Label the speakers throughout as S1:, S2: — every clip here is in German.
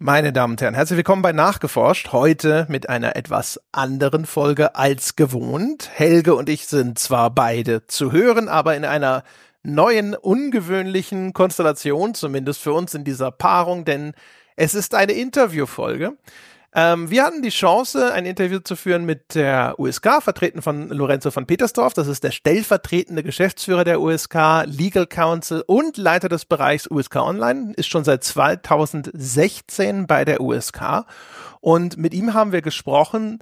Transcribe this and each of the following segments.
S1: Meine Damen und Herren, herzlich willkommen bei Nachgeforscht. Heute mit einer etwas anderen Folge als gewohnt. Helge und ich sind zwar beide zu hören, aber in einer neuen, ungewöhnlichen Konstellation, zumindest für uns in dieser Paarung, denn es ist eine Interviewfolge. Ähm, wir hatten die Chance, ein Interview zu führen mit der USK, vertreten von Lorenzo von Petersdorf. Das ist der stellvertretende Geschäftsführer der USK, Legal Counsel und Leiter des Bereichs USK Online, ist schon seit 2016 bei der USK. Und mit ihm haben wir gesprochen,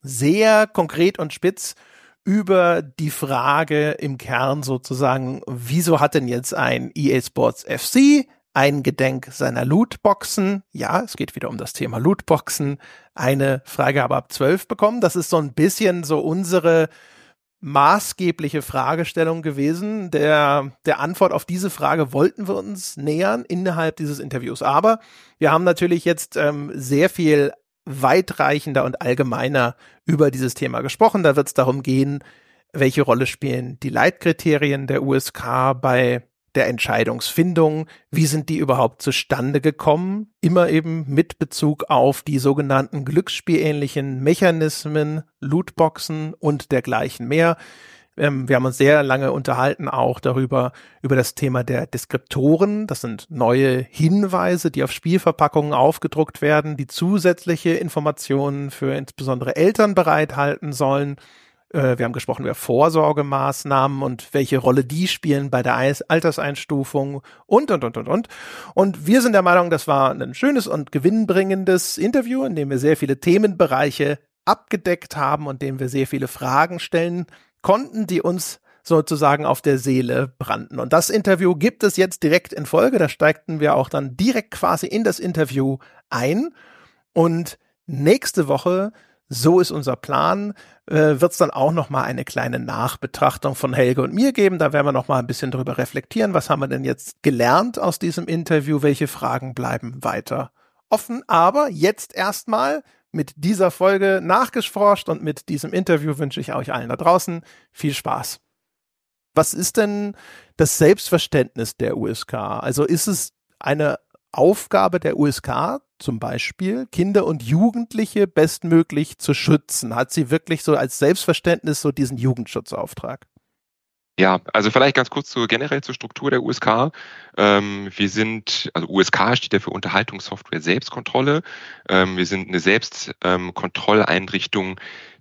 S1: sehr konkret und spitz, über die Frage im Kern sozusagen, wieso hat denn jetzt ein EA Sports FC eingedenk seiner Lootboxen, ja, es geht wieder um das Thema Lootboxen, eine Freigabe ab 12 bekommen. Das ist so ein bisschen so unsere maßgebliche Fragestellung gewesen. Der, der Antwort auf diese Frage wollten wir uns nähern innerhalb dieses Interviews. Aber wir haben natürlich jetzt ähm, sehr viel weitreichender und allgemeiner über dieses Thema gesprochen. Da wird es darum gehen, welche Rolle spielen die Leitkriterien der USK bei der Entscheidungsfindung, wie sind die überhaupt zustande gekommen, immer eben mit Bezug auf die sogenannten glücksspielähnlichen Mechanismen, Lootboxen und dergleichen mehr. Ähm, wir haben uns sehr lange unterhalten auch darüber, über das Thema der Deskriptoren. Das sind neue Hinweise, die auf Spielverpackungen aufgedruckt werden, die zusätzliche Informationen für insbesondere Eltern bereithalten sollen. Äh, wir haben gesprochen über Vorsorgemaßnahmen und welche Rolle die spielen bei der Alterseinstufung und, und, und, und, und. Und wir sind der Meinung, das war ein schönes und gewinnbringendes Interview, in dem wir sehr viele Themenbereiche abgedeckt haben und dem wir sehr viele Fragen stellen konnten, die uns sozusagen auf der Seele brannten. Und das Interview gibt es jetzt direkt in Folge. Da steigten wir auch dann direkt quasi in das Interview ein. Und nächste Woche so ist unser Plan. Äh, Wird es dann auch noch mal eine kleine Nachbetrachtung von Helge und mir geben. Da werden wir noch mal ein bisschen drüber reflektieren. Was haben wir denn jetzt gelernt aus diesem Interview? Welche Fragen bleiben weiter offen? Aber jetzt erstmal mit dieser Folge nachgeforscht und mit diesem Interview wünsche ich euch allen da draußen viel Spaß. Was ist denn das Selbstverständnis der USK? Also ist es eine Aufgabe der USK zum Beispiel, Kinder und Jugendliche bestmöglich zu schützen? Hat sie wirklich so als Selbstverständnis so diesen Jugendschutzauftrag?
S2: Ja, also vielleicht ganz kurz zur generell zur Struktur der USK. Ähm, wir sind, also USK steht ja für Unterhaltungssoftware Selbstkontrolle. Ähm, wir sind eine Selbstkontrolleinrichtung ähm,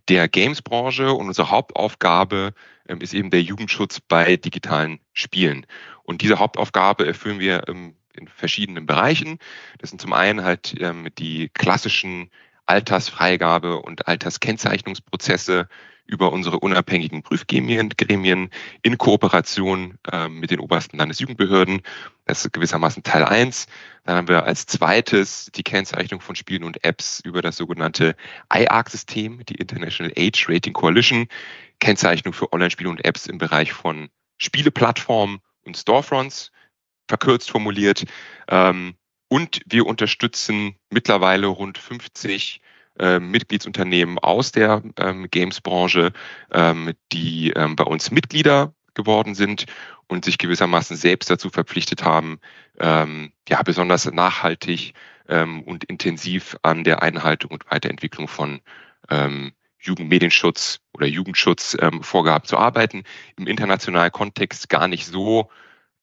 S2: der Games-Branche und unsere Hauptaufgabe ähm, ist eben der Jugendschutz bei digitalen Spielen. Und diese Hauptaufgabe erfüllen wir ähm, in verschiedenen Bereichen. Das sind zum einen halt ähm, die klassischen Altersfreigabe und Alterskennzeichnungsprozesse über unsere unabhängigen Prüfgremien Gremien in Kooperation ähm, mit den obersten Landesjugendbehörden. Das ist gewissermaßen Teil eins. Dann haben wir als zweites die Kennzeichnung von Spielen und Apps über das sogenannte IARC-System, die International Age Rating Coalition, Kennzeichnung für Online-Spiele und Apps im Bereich von Spieleplattformen und Storefronts verkürzt formuliert. Ähm, und wir unterstützen mittlerweile rund 50 äh, Mitgliedsunternehmen aus der ähm, Games-Branche, ähm, die ähm, bei uns Mitglieder geworden sind und sich gewissermaßen selbst dazu verpflichtet haben, ähm, ja, besonders nachhaltig ähm, und intensiv an der Einhaltung und Weiterentwicklung von ähm, Jugendmedienschutz oder Jugendschutzvorgaben ähm, zu arbeiten. Im internationalen Kontext gar nicht so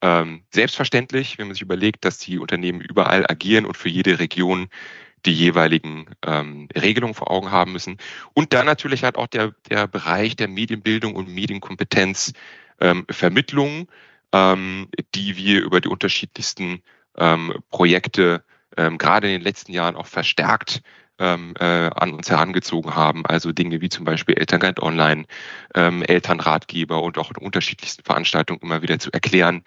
S2: ähm, selbstverständlich, wenn man sich überlegt, dass die Unternehmen überall agieren und für jede Region die jeweiligen ähm, Regelungen vor Augen haben müssen. Und dann natürlich halt auch der, der Bereich der Medienbildung und Medienkompetenz, ähm, ähm, die wir über die unterschiedlichsten ähm, Projekte ähm, gerade in den letzten Jahren auch verstärkt ähm, äh, an uns herangezogen haben. Also Dinge wie zum Beispiel Elternguide Online, ähm, Elternratgeber und auch in unterschiedlichsten Veranstaltungen immer wieder zu erklären,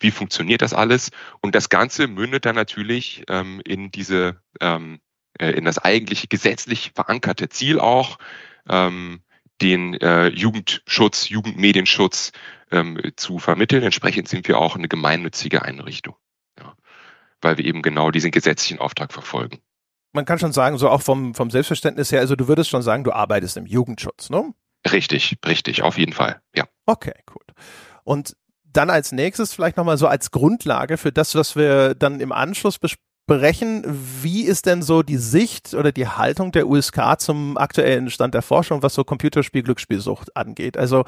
S2: wie funktioniert das alles. Und das Ganze mündet dann natürlich ähm, in diese, ähm, äh, in das eigentlich gesetzlich verankerte Ziel auch, ähm, den äh, Jugendschutz, Jugendmedienschutz ähm, zu vermitteln. Entsprechend sind wir auch eine gemeinnützige Einrichtung, ja, weil wir eben genau diesen gesetzlichen Auftrag verfolgen
S1: man kann schon sagen, so auch vom, vom Selbstverständnis her, also du würdest schon sagen, du arbeitest im Jugendschutz, ne?
S2: Richtig, richtig, auf jeden Fall, ja.
S1: Okay, gut. Und dann als nächstes vielleicht nochmal so als Grundlage für das, was wir dann im Anschluss bes besprechen. Wie ist denn so die Sicht oder die Haltung der USK zum aktuellen Stand der Forschung, was so Computerspiel-Glücksspielsucht angeht? Also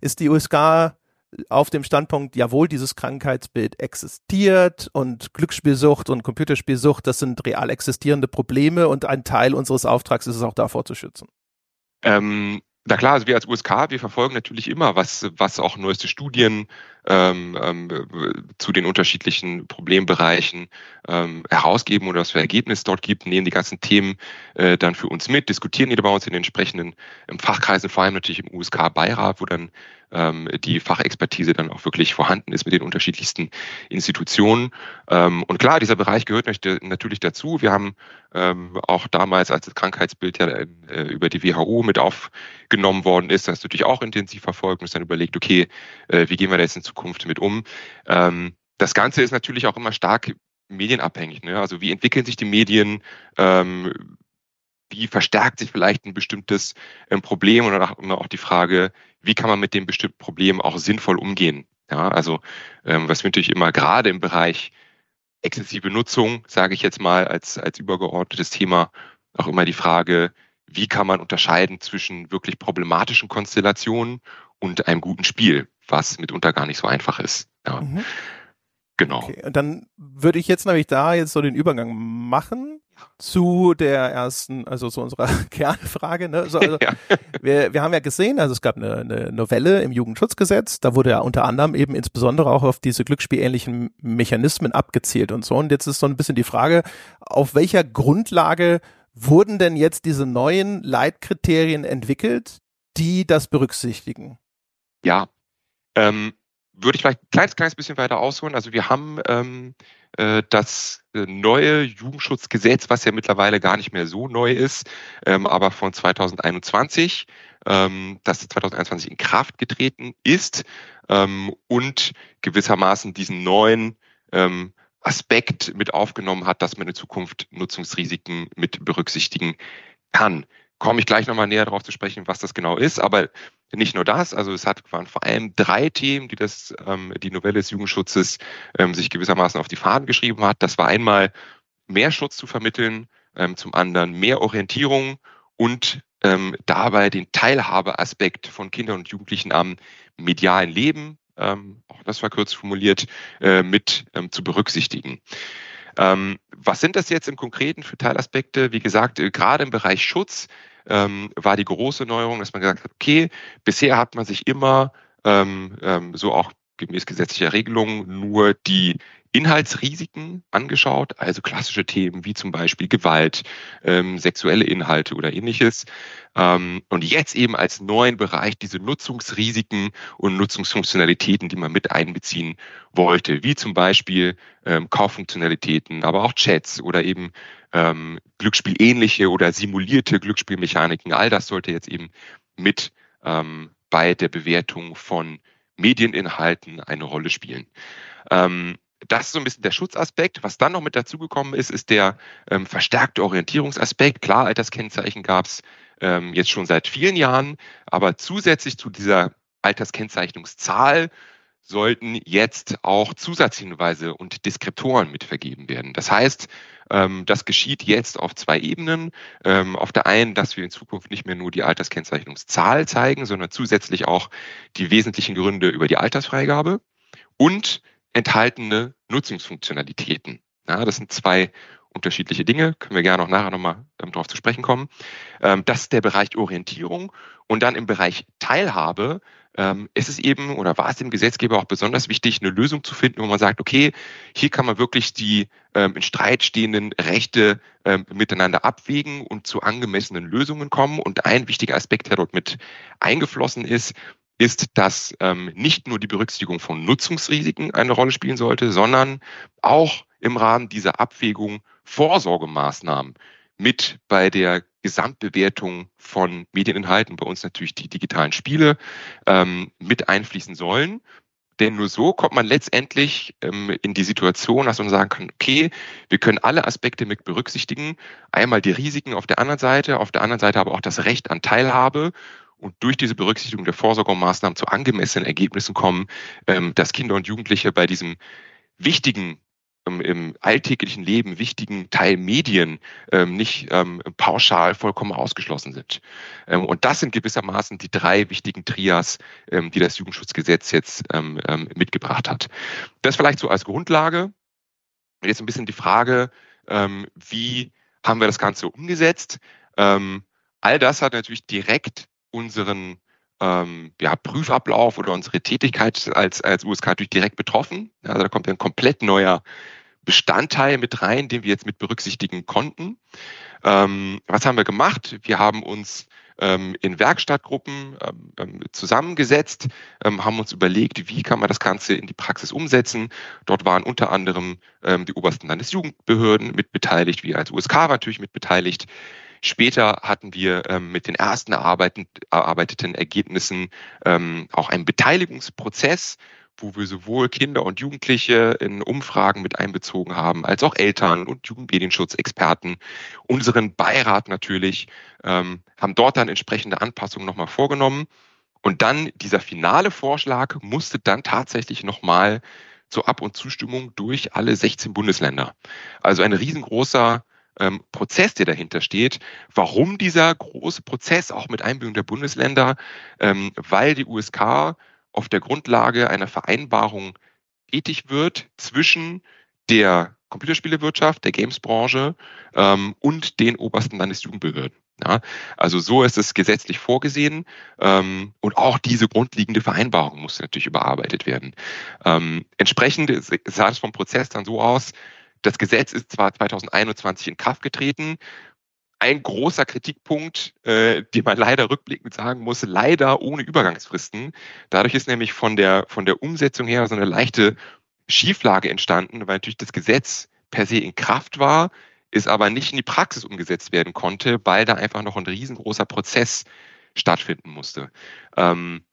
S1: ist die USK auf dem Standpunkt, jawohl, dieses Krankheitsbild existiert und Glücksspielsucht und Computerspielsucht, das sind real existierende Probleme und ein Teil unseres Auftrags ist es auch davor zu schützen.
S2: Ähm, na klar, also wir als USK, wir verfolgen natürlich immer, was, was auch neueste Studien ähm, ähm, zu den unterschiedlichen Problembereichen ähm, herausgeben oder was für Ergebnisse dort gibt, nehmen die ganzen Themen äh, dann für uns mit, diskutieren die bei uns in den entsprechenden ähm, Fachkreisen, vor allem natürlich im USK-Beirat, wo dann ähm, die Fachexpertise dann auch wirklich vorhanden ist mit den unterschiedlichsten Institutionen. Ähm, und klar, dieser Bereich gehört natürlich dazu. Wir haben ähm, auch damals, als das Krankheitsbild ja äh, über die WHO mit aufgenommen worden ist, das natürlich auch intensiv verfolgt und uns dann überlegt, okay, äh, wie gehen wir da jetzt in Zukunft mit um? Ähm, das Ganze ist natürlich auch immer stark medienabhängig. Ne? Also wie entwickeln sich die Medien? Ähm, wie verstärkt sich vielleicht ein bestimmtes ähm, Problem und auch, auch die Frage, wie kann man mit dem bestimmten Problem auch sinnvoll umgehen. Ja, also ähm, was wir natürlich immer gerade im Bereich exzessive Nutzung, sage ich jetzt mal als, als übergeordnetes Thema, auch immer die Frage, wie kann man unterscheiden zwischen wirklich problematischen Konstellationen und einem guten Spiel, was mitunter gar nicht so einfach ist. Ja. Mhm. Genau. Okay,
S1: und dann würde ich jetzt nämlich da jetzt so den Übergang machen zu der ersten, also zu unserer Kernfrage. Ne? So, also, ja. wir, wir haben ja gesehen, also es gab eine, eine Novelle im Jugendschutzgesetz, da wurde ja unter anderem eben insbesondere auch auf diese glücksspielähnlichen Mechanismen abgezielt und so. Und jetzt ist so ein bisschen die Frage, auf welcher Grundlage wurden denn jetzt diese neuen Leitkriterien entwickelt, die das berücksichtigen?
S2: Ja, ähm, würde ich vielleicht ein kleines, kleines bisschen weiter ausholen. Also wir haben ähm, äh, das äh, neue Jugendschutzgesetz, was ja mittlerweile gar nicht mehr so neu ist, ähm, aber von 2021, ähm, das 2021 in Kraft getreten ist ähm, und gewissermaßen diesen neuen ähm, Aspekt mit aufgenommen hat, dass man in Zukunft Nutzungsrisiken mit berücksichtigen kann komme ich gleich nochmal näher darauf zu sprechen, was das genau ist. Aber nicht nur das, also es hat, waren vor allem drei Themen, die das, ähm, die Novelle des Jugendschutzes ähm, sich gewissermaßen auf die Fahnen geschrieben hat. Das war einmal mehr Schutz zu vermitteln, ähm, zum anderen mehr Orientierung und ähm, dabei den Teilhabeaspekt von Kindern und Jugendlichen am medialen Leben, ähm, auch das war kurz formuliert, äh, mit ähm, zu berücksichtigen. Ähm, was sind das jetzt im Konkreten für Teilaspekte? Wie gesagt, äh, gerade im Bereich Schutz ähm, war die große Neuerung, dass man gesagt hat, okay, bisher hat man sich immer ähm, so auch gemäß gesetzlicher Regelungen nur die Inhaltsrisiken angeschaut, also klassische Themen wie zum Beispiel Gewalt, ähm, sexuelle Inhalte oder ähnliches. Ähm, und jetzt eben als neuen Bereich diese Nutzungsrisiken und Nutzungsfunktionalitäten, die man mit einbeziehen wollte, wie zum Beispiel ähm, Kauffunktionalitäten, aber auch Chats oder eben ähm, Glücksspielähnliche oder simulierte Glücksspielmechaniken. All das sollte jetzt eben mit ähm, bei der Bewertung von Medieninhalten eine Rolle spielen. Ähm, das ist so ein bisschen der Schutzaspekt. Was dann noch mit dazugekommen ist, ist der ähm, verstärkte Orientierungsaspekt. Klar, Alterskennzeichen gab es ähm, jetzt schon seit vielen Jahren, aber zusätzlich zu dieser Alterskennzeichnungszahl sollten jetzt auch Zusatzhinweise und Deskriptoren mitvergeben werden. Das heißt, ähm, das geschieht jetzt auf zwei Ebenen. Ähm, auf der einen, dass wir in Zukunft nicht mehr nur die Alterskennzeichnungszahl zeigen, sondern zusätzlich auch die wesentlichen Gründe über die Altersfreigabe und enthaltene Nutzungsfunktionalitäten. Das sind zwei unterschiedliche Dinge, können wir gerne auch nachher nochmal ähm, darauf zu sprechen kommen. Ähm, das ist der Bereich Orientierung und dann im Bereich Teilhabe ähm, ist es eben oder war es dem Gesetzgeber auch besonders wichtig, eine Lösung zu finden, wo man sagt, okay, hier kann man wirklich die ähm, in Streit stehenden Rechte ähm, miteinander abwägen und zu angemessenen Lösungen kommen. Und ein wichtiger Aspekt, der dort mit eingeflossen ist, ist, dass ähm, nicht nur die Berücksichtigung von Nutzungsrisiken eine Rolle spielen sollte, sondern auch im Rahmen dieser Abwägung Vorsorgemaßnahmen mit bei der Gesamtbewertung von Medieninhalten, bei uns natürlich die digitalen Spiele, ähm, mit einfließen sollen. Denn nur so kommt man letztendlich ähm, in die Situation, dass man sagen kann, okay, wir können alle Aspekte mit berücksichtigen. Einmal die Risiken auf der anderen Seite, auf der anderen Seite aber auch das Recht an Teilhabe und durch diese Berücksichtigung der Vorsorgemaßnahmen zu angemessenen Ergebnissen kommen, ähm, dass Kinder und Jugendliche bei diesem wichtigen im alltäglichen Leben wichtigen Teil Medien ähm, nicht ähm, pauschal vollkommen ausgeschlossen sind. Ähm, und das sind gewissermaßen die drei wichtigen Trias, ähm, die das Jugendschutzgesetz jetzt ähm, mitgebracht hat. Das vielleicht so als Grundlage. Jetzt ein bisschen die Frage, wie haben wir das Ganze umgesetzt? all das hat natürlich direkt unseren ähm, ja, Prüfablauf oder unsere Tätigkeit als, als USK natürlich direkt betroffen. Also da kommt ein komplett neuer Bestandteil mit rein, den wir jetzt mit berücksichtigen konnten. Ähm, was haben wir gemacht? Wir haben uns ähm, in Werkstattgruppen ähm, ähm zusammengesetzt, ähm, haben uns überlegt, wie kann man das Ganze in die Praxis umsetzen. Dort waren unter anderem ähm, die obersten Landesjugendbehörden mit beteiligt, wir als USK natürlich mit beteiligt. Später hatten wir ähm, mit den ersten erarbeiteten Ergebnissen ähm, auch einen Beteiligungsprozess, wo wir sowohl Kinder und Jugendliche in Umfragen mit einbezogen haben, als auch Eltern und Jugendmedienschutzexperten, unseren Beirat natürlich, ähm, haben dort dann entsprechende Anpassungen nochmal vorgenommen. Und dann dieser finale Vorschlag musste dann tatsächlich nochmal zur Ab- und Zustimmung durch alle 16 Bundesländer. Also ein riesengroßer ähm, Prozess, der dahinter steht. Warum dieser große Prozess, auch mit Einbindung der Bundesländer? Ähm, weil die USK auf der Grundlage einer Vereinbarung tätig wird zwischen der Computerspielewirtschaft, der Gamesbranche ähm, und den obersten Landesjugendbehörden. Ja, also so ist es gesetzlich vorgesehen ähm, und auch diese grundlegende Vereinbarung muss natürlich überarbeitet werden. Ähm, entsprechend sah es vom Prozess dann so aus, das Gesetz ist zwar 2021 in Kraft getreten. Ein großer Kritikpunkt, äh, den man leider rückblickend sagen muss, leider ohne Übergangsfristen. Dadurch ist nämlich von der, von der Umsetzung her so eine leichte Schieflage entstanden, weil natürlich das Gesetz per se in Kraft war, es aber nicht in die Praxis umgesetzt werden konnte, weil da einfach noch ein riesengroßer Prozess stattfinden musste. Ähm,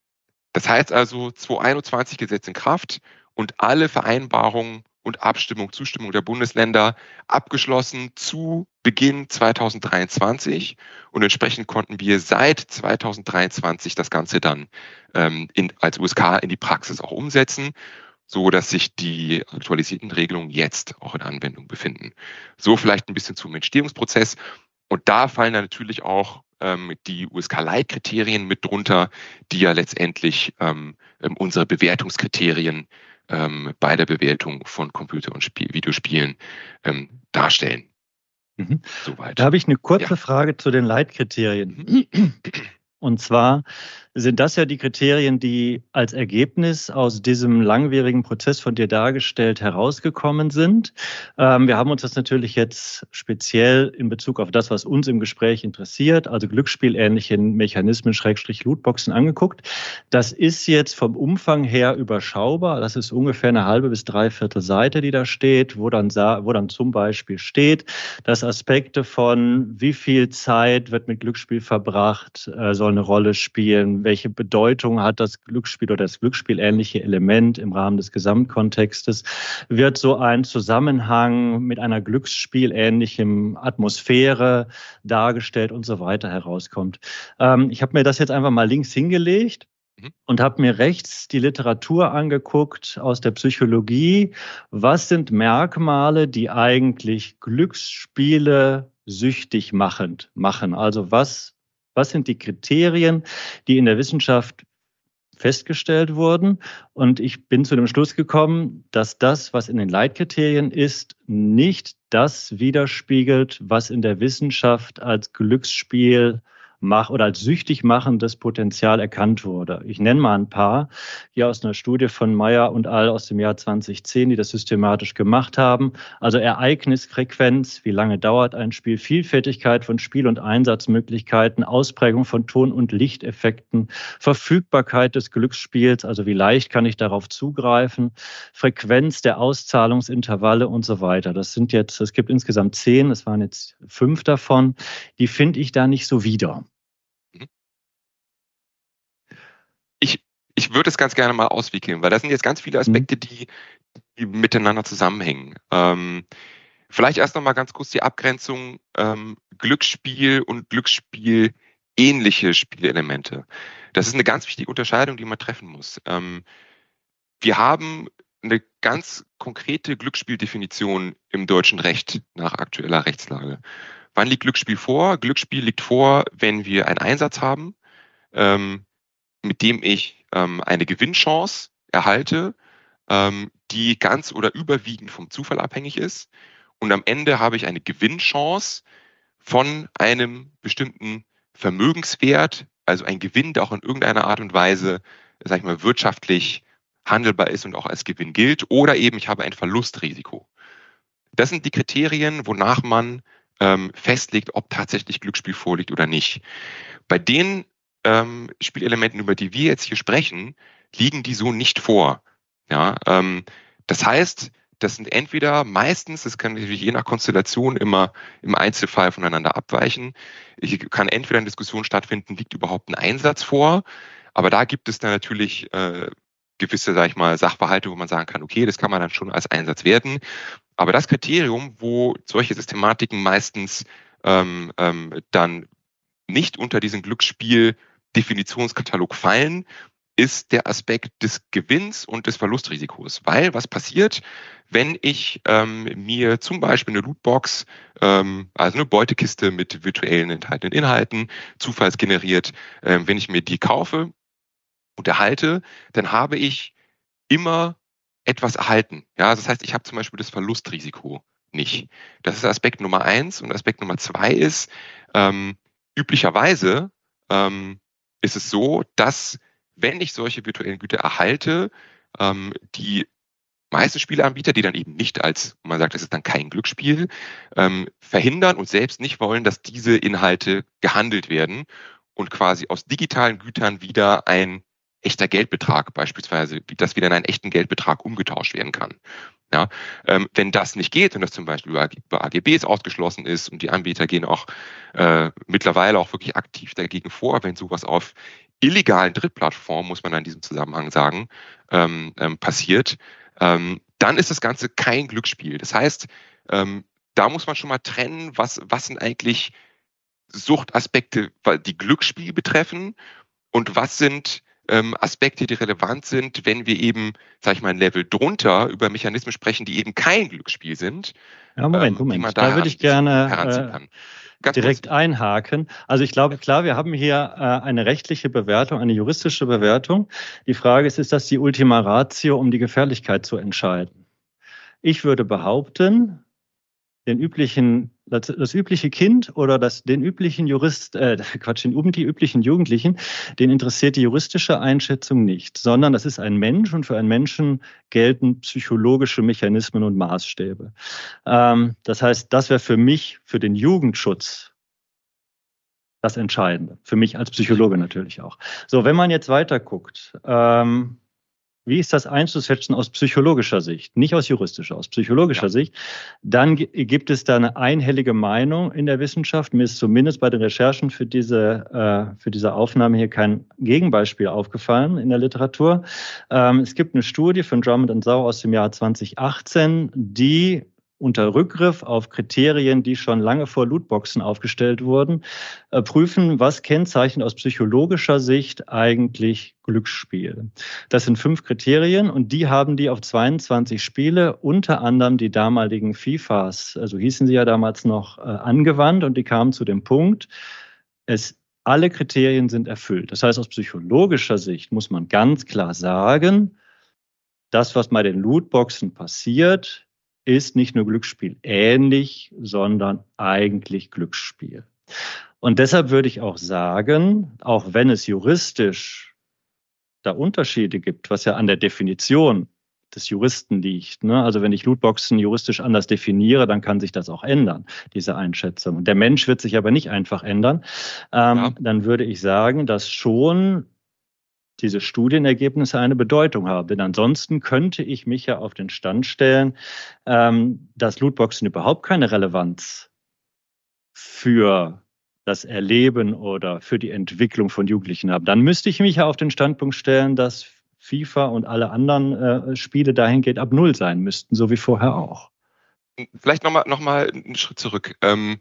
S2: das heißt also, 2021 Gesetz in Kraft und alle Vereinbarungen und Abstimmung, Zustimmung der Bundesländer abgeschlossen zu Beginn 2023 und entsprechend konnten wir seit 2023 das Ganze dann ähm, in, als USK in die Praxis auch umsetzen, so dass sich die aktualisierten Regelungen jetzt auch in Anwendung befinden. So vielleicht ein bisschen zum Entstehungsprozess und da fallen dann natürlich auch ähm, die USK-Leitkriterien mit drunter, die ja letztendlich ähm, ähm unsere Bewertungskriterien ähm, bei der Bewertung von Computer- und Spiel Videospielen ähm, darstellen.
S3: Mhm. Soweit. Da habe ich eine kurze ja. Frage zu den Leitkriterien. Mhm. Und zwar sind das ja die Kriterien, die als Ergebnis aus diesem langwierigen Prozess von dir dargestellt herausgekommen sind. Ähm, wir haben uns das natürlich jetzt speziell in Bezug auf das, was uns im Gespräch interessiert, also glücksspielähnliche Mechanismen, Schrägstrich Lootboxen angeguckt. Das ist jetzt vom Umfang her überschaubar. Das ist ungefähr eine halbe bis dreiviertel Seite, die da steht, wo dann, wo dann zum Beispiel steht, dass Aspekte von wie viel Zeit wird mit Glücksspiel verbracht, äh, soll eine Rolle spielen welche Bedeutung hat das Glücksspiel oder das Glücksspielähnliche Element im Rahmen des Gesamtkontextes? Wird so ein Zusammenhang mit einer Glücksspielähnlichen Atmosphäre dargestellt und so weiter herauskommt? Ähm, ich habe mir das jetzt einfach mal links hingelegt mhm. und habe mir rechts die Literatur angeguckt aus der Psychologie. Was sind Merkmale, die eigentlich Glücksspiele süchtig machend machen? Also was was sind die Kriterien, die in der Wissenschaft festgestellt wurden? Und ich bin zu dem Schluss gekommen, dass das, was in den Leitkriterien ist, nicht das widerspiegelt, was in der Wissenschaft als Glücksspiel mach oder als süchtig machendes Potenzial erkannt wurde. Ich nenne mal ein paar hier aus einer Studie von Meyer und All aus dem Jahr 2010, die das systematisch gemacht haben. Also Ereignisfrequenz, wie lange dauert ein Spiel, Vielfältigkeit von Spiel- und Einsatzmöglichkeiten, Ausprägung von Ton- und Lichteffekten, Verfügbarkeit des Glücksspiels, also wie leicht kann ich darauf zugreifen, Frequenz der Auszahlungsintervalle und so weiter. Das sind jetzt, es gibt insgesamt zehn, es waren jetzt fünf davon. Die finde ich da nicht so wieder.
S2: Ich, würde es ganz gerne mal auswickeln, weil das sind jetzt ganz viele mhm. Aspekte, die, die miteinander zusammenhängen. Ähm, vielleicht erst noch mal ganz kurz die Abgrenzung ähm, Glücksspiel und Glücksspiel ähnliche Spielelemente. Das ist eine ganz wichtige Unterscheidung, die man treffen muss. Ähm, wir haben eine ganz konkrete Glücksspieldefinition im deutschen Recht nach aktueller Rechtslage. Wann liegt Glücksspiel vor? Glücksspiel liegt vor, wenn wir einen Einsatz haben, ähm, mit dem ich ähm, eine Gewinnchance erhalte, ähm, die ganz oder überwiegend vom Zufall abhängig ist. Und am Ende habe ich eine Gewinnchance von einem bestimmten Vermögenswert, also ein Gewinn, der auch in irgendeiner Art und Weise, sag ich mal, wirtschaftlich handelbar ist und auch als Gewinn gilt, oder eben ich habe ein Verlustrisiko. Das sind die Kriterien, wonach man ähm, festlegt, ob tatsächlich Glücksspiel vorliegt oder nicht. Bei den ähm, Spielelementen, über die wir jetzt hier sprechen, liegen die so nicht vor. Ja, ähm, das heißt, das sind entweder meistens, das kann natürlich je nach Konstellation immer im Einzelfall voneinander abweichen. Ich kann entweder eine Diskussion stattfinden, liegt überhaupt ein Einsatz vor, aber da gibt es dann natürlich äh, gewisse, sag ich mal, Sachverhalte, wo man sagen kann, okay, das kann man dann schon als Einsatz werten. Aber das Kriterium, wo solche Systematiken meistens ähm, ähm, dann nicht unter diesen Glücksspiel-Definitionskatalog fallen, ist der Aspekt des Gewinns und des Verlustrisikos. Weil was passiert, wenn ich ähm, mir zum Beispiel eine Lootbox, ähm, also eine Beutekiste mit virtuellen enthaltenen Inhalten, zufallsgeneriert, ähm, wenn ich mir die kaufe und erhalte, dann habe ich immer etwas erhalten. Ja, das heißt, ich habe zum Beispiel das Verlustrisiko nicht. Das ist Aspekt Nummer eins. Und Aspekt Nummer zwei ist, ähm, üblicherweise ähm, ist es so, dass wenn ich solche virtuellen Güter erhalte, ähm, die meisten Spieleanbieter, die dann eben nicht als, man sagt, das ist dann kein Glücksspiel, ähm, verhindern und selbst nicht wollen, dass diese Inhalte gehandelt werden und quasi aus digitalen Gütern wieder ein echter Geldbetrag beispielsweise, dass wieder in einen echten Geldbetrag umgetauscht werden kann. Ja, ähm, wenn das nicht geht und das zum Beispiel über, über AGBs ausgeschlossen ist und die Anbieter gehen auch äh, mittlerweile auch wirklich aktiv dagegen vor, wenn sowas auf illegalen Drittplattformen, muss man in diesem Zusammenhang sagen, ähm, ähm, passiert, ähm, dann ist das Ganze kein Glücksspiel. Das heißt, ähm, da muss man schon mal trennen, was, was sind eigentlich Suchtaspekte, die Glücksspiel betreffen und was sind ähm, Aspekte, die relevant sind, wenn wir eben, sag ich mal, ein Level drunter über Mechanismen sprechen, die eben kein Glücksspiel sind.
S3: Ja, Moment, ähm, Moment. Da, da würde ich gerne äh, direkt kurz. einhaken. Also ich glaube, klar, wir haben hier äh, eine rechtliche Bewertung, eine juristische Bewertung. Die Frage ist, ist das die Ultima Ratio, um die Gefährlichkeit zu entscheiden? Ich würde behaupten, den üblichen, das, das, übliche Kind oder das, den üblichen Jurist, äh, Quatsch, den, die üblichen Jugendlichen, den interessiert die juristische Einschätzung nicht, sondern das ist ein Mensch und für einen Menschen gelten psychologische Mechanismen und Maßstäbe. Ähm, das heißt, das wäre für mich, für den Jugendschutz, das Entscheidende. Für mich als Psychologe natürlich auch. So, wenn man jetzt weiter guckt, ähm, wie ist das einzusetzen aus psychologischer Sicht, nicht aus juristischer, aus psychologischer ja. Sicht, dann gibt es da eine einhellige Meinung in der Wissenschaft. Mir ist zumindest bei den Recherchen für diese, äh, für diese Aufnahme hier kein Gegenbeispiel aufgefallen in der Literatur. Ähm, es gibt eine Studie von Drummond und Sau aus dem Jahr 2018, die unter Rückgriff auf Kriterien, die schon lange vor Lootboxen aufgestellt wurden, äh, prüfen, was kennzeichnet aus psychologischer Sicht eigentlich Glücksspiel. Das sind fünf Kriterien und die haben die auf 22 Spiele, unter anderem die damaligen FIFAs, also hießen sie ja damals noch, äh, angewandt und die kamen zu dem Punkt, es alle Kriterien sind erfüllt. Das heißt, aus psychologischer Sicht muss man ganz klar sagen, das, was bei den Lootboxen passiert, ist nicht nur Glücksspiel ähnlich, sondern eigentlich Glücksspiel. Und deshalb würde ich auch sagen, auch wenn es juristisch da Unterschiede gibt, was ja an der Definition des Juristen liegt. Ne? Also wenn ich Lootboxen juristisch anders definiere, dann kann sich das auch ändern, diese Einschätzung. Der Mensch wird sich aber nicht einfach ändern. Ähm, ja. Dann würde ich sagen, dass schon diese Studienergebnisse eine Bedeutung haben. Denn ansonsten könnte ich mich ja auf den Stand stellen, ähm, dass Lootboxen überhaupt keine Relevanz für das Erleben oder für die Entwicklung von Jugendlichen haben. Dann müsste ich mich ja auf den Standpunkt stellen, dass FIFA und alle anderen äh, Spiele dahingehend ab Null sein müssten, so wie vorher auch.
S2: Vielleicht nochmal noch mal einen Schritt zurück. Ähm,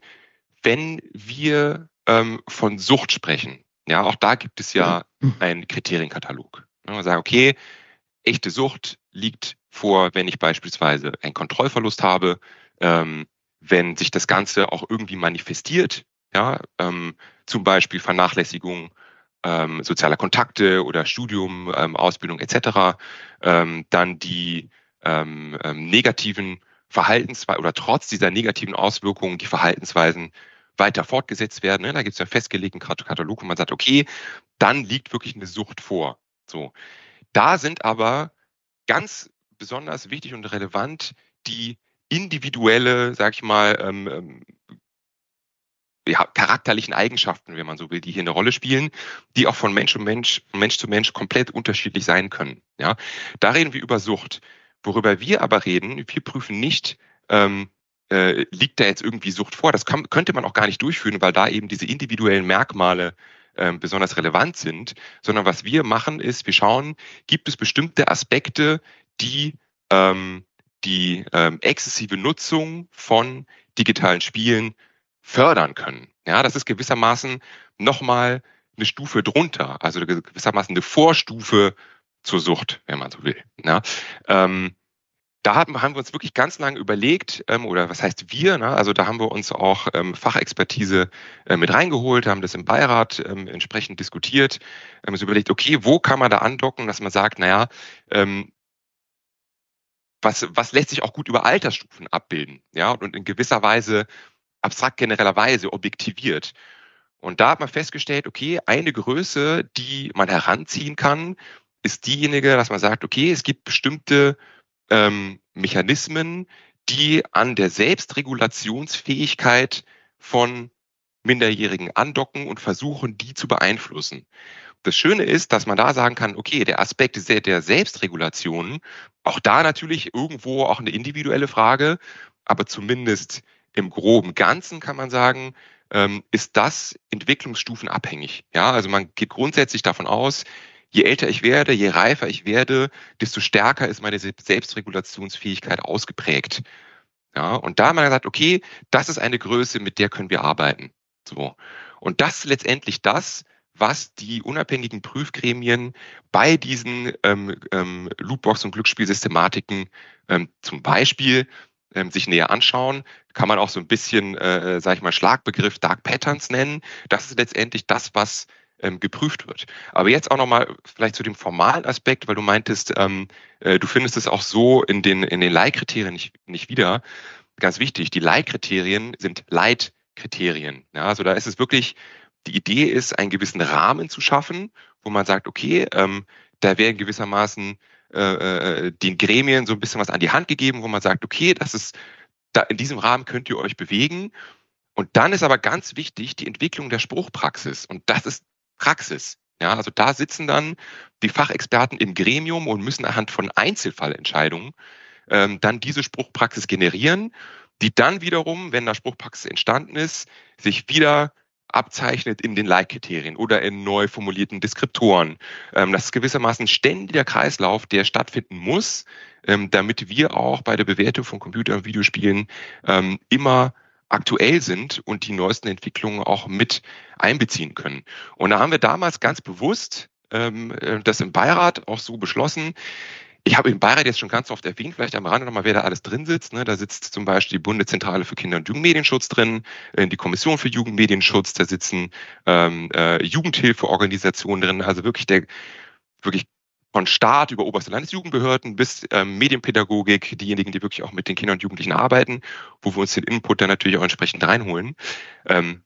S2: wenn wir ähm, von Sucht sprechen, ja, auch da gibt es ja einen Kriterienkatalog. Man sagen, okay, echte Sucht liegt vor, wenn ich beispielsweise einen Kontrollverlust habe, ähm, wenn sich das Ganze auch irgendwie manifestiert, ja, ähm, zum Beispiel Vernachlässigung ähm, sozialer Kontakte oder Studium, ähm, Ausbildung etc., ähm, dann die ähm, ähm, negativen Verhaltensweisen oder trotz dieser negativen Auswirkungen die Verhaltensweisen weiter fortgesetzt werden. Ne? Da gibt es ja festgelegten Katalog, wo man sagt, okay, dann liegt wirklich eine Sucht vor. So. Da sind aber ganz besonders wichtig und relevant die individuelle, sag ich mal, ähm, ähm, ja, charakterlichen Eigenschaften, wenn man so will, die hier eine Rolle spielen, die auch von Mensch zu Mensch, Mensch zu Mensch komplett unterschiedlich sein können. Ja, da reden wir über Sucht. Worüber wir aber reden, wir prüfen nicht, ähm, äh, liegt da jetzt irgendwie Sucht vor. Das kann, könnte man auch gar nicht durchführen, weil da eben diese individuellen Merkmale ähm, besonders relevant sind, sondern was wir machen ist, wir schauen, gibt es bestimmte Aspekte, die ähm, die ähm, exzessive Nutzung von digitalen Spielen fördern können. Ja, das ist gewissermaßen nochmal eine Stufe drunter, also gewissermaßen eine Vorstufe zur Sucht, wenn man so will. Ja, ähm, da haben, haben wir uns wirklich ganz lange überlegt, ähm, oder was heißt wir, ne? also da haben wir uns auch ähm, Fachexpertise äh, mit reingeholt, haben das im Beirat ähm, entsprechend diskutiert, haben uns überlegt, okay, wo kann man da andocken, dass man sagt, naja, ähm, was, was lässt sich auch gut über Altersstufen abbilden, ja, und in gewisser Weise, abstrakt genereller Weise objektiviert. Und da hat man festgestellt, okay, eine Größe, die man heranziehen kann, ist diejenige, dass man sagt, okay, es gibt bestimmte ähm, Mechanismen, die an der Selbstregulationsfähigkeit von Minderjährigen andocken und versuchen, die zu beeinflussen. Das Schöne ist, dass man da sagen kann, okay, der Aspekt der Selbstregulation, auch da natürlich irgendwo auch eine individuelle Frage, aber zumindest im groben Ganzen kann man sagen, ähm, ist das entwicklungsstufenabhängig. Ja, also man geht grundsätzlich davon aus, je älter ich werde, je reifer ich werde, desto stärker ist meine Selbstregulationsfähigkeit ausgeprägt. Ja, und da haben wir gesagt, okay, das ist eine Größe, mit der können wir arbeiten. So. Und das ist letztendlich das, was die unabhängigen Prüfgremien bei diesen ähm, ähm, Lootbox- und Glücksspielsystematiken ähm, zum Beispiel ähm, sich näher anschauen. Kann man auch so ein bisschen, äh, sage ich mal, Schlagbegriff Dark Patterns nennen. Das ist letztendlich das, was ähm, geprüft wird. Aber jetzt auch nochmal vielleicht zu dem formalen Aspekt, weil du meintest, ähm, äh, du findest es auch so in den, in den Leitkriterien nicht, nicht wieder. Ganz wichtig, die Leitkriterien sind Leitkriterien. Ja, also da ist es wirklich, die Idee ist, einen gewissen Rahmen zu schaffen, wo man sagt, okay, ähm, da werden gewissermaßen äh, äh, den Gremien so ein bisschen was an die Hand gegeben, wo man sagt, okay, das ist, da, in diesem Rahmen könnt ihr euch bewegen. Und dann ist aber ganz wichtig die Entwicklung der Spruchpraxis. Und das ist Praxis. Ja, also da sitzen dann die Fachexperten im Gremium und müssen anhand von Einzelfallentscheidungen ähm, dann diese Spruchpraxis generieren, die dann wiederum, wenn da Spruchpraxis entstanden ist, sich wieder abzeichnet in den Leitkriterien oder in neu formulierten Deskriptoren. Ähm, das ist gewissermaßen ständiger Kreislauf, der stattfinden muss, ähm, damit wir auch bei der Bewertung von Computer- und Videospielen ähm, immer aktuell sind und die neuesten Entwicklungen auch mit einbeziehen können. Und da haben wir damals ganz bewusst ähm, äh, das im Beirat auch so beschlossen. Ich habe im Beirat jetzt schon ganz oft erwähnt, vielleicht am Rande nochmal, wer da alles drin sitzt. Ne? Da sitzt zum Beispiel die Bundeszentrale für Kinder- und Jugendmedienschutz drin, äh, die Kommission für Jugendmedienschutz, da sitzen ähm, äh, Jugendhilfeorganisationen drin, also wirklich der wirklich von Staat über oberste Landesjugendbehörden bis ähm, Medienpädagogik, diejenigen, die wirklich auch mit den Kindern und Jugendlichen arbeiten, wo wir uns den Input dann natürlich auch entsprechend reinholen. Ähm,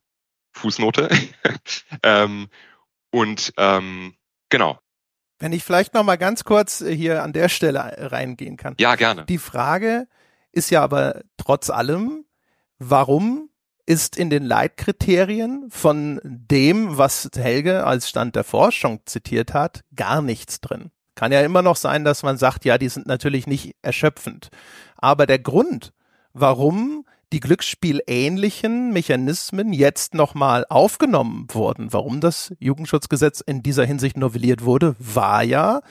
S2: Fußnote. ähm, und ähm, genau.
S1: Wenn ich vielleicht noch mal ganz kurz hier an der Stelle reingehen kann.
S2: Ja, gerne.
S1: Die Frage ist ja aber trotz allem, warum ist in den Leitkriterien von dem, was Helge als Stand der Forschung zitiert hat, gar nichts drin. Kann ja immer noch sein, dass man sagt, ja, die sind natürlich nicht erschöpfend. Aber der Grund, warum die glücksspielähnlichen Mechanismen jetzt nochmal aufgenommen wurden, warum das Jugendschutzgesetz in dieser Hinsicht novelliert wurde, war ja,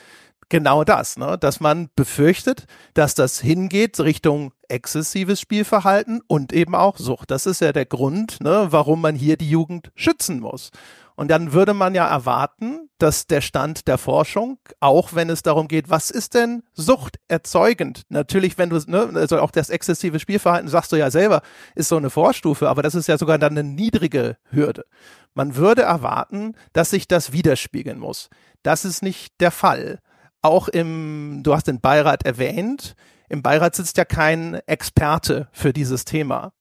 S1: genau das, ne? dass man befürchtet, dass das hingeht Richtung exzessives Spielverhalten und eben auch Sucht. Das ist ja der Grund, ne, warum man hier die Jugend schützen muss. Und dann würde man ja erwarten, dass der Stand der Forschung, auch wenn es darum geht, was ist denn Sucht erzeugend? Natürlich, wenn du, ne, also auch das exzessive Spielverhalten, sagst du ja selber, ist so eine Vorstufe, aber das ist ja sogar dann eine niedrige Hürde. Man würde erwarten, dass sich das widerspiegeln muss. Das ist nicht der Fall. Auch im, du hast den Beirat erwähnt, im Beirat sitzt ja kein Experte für dieses Thema.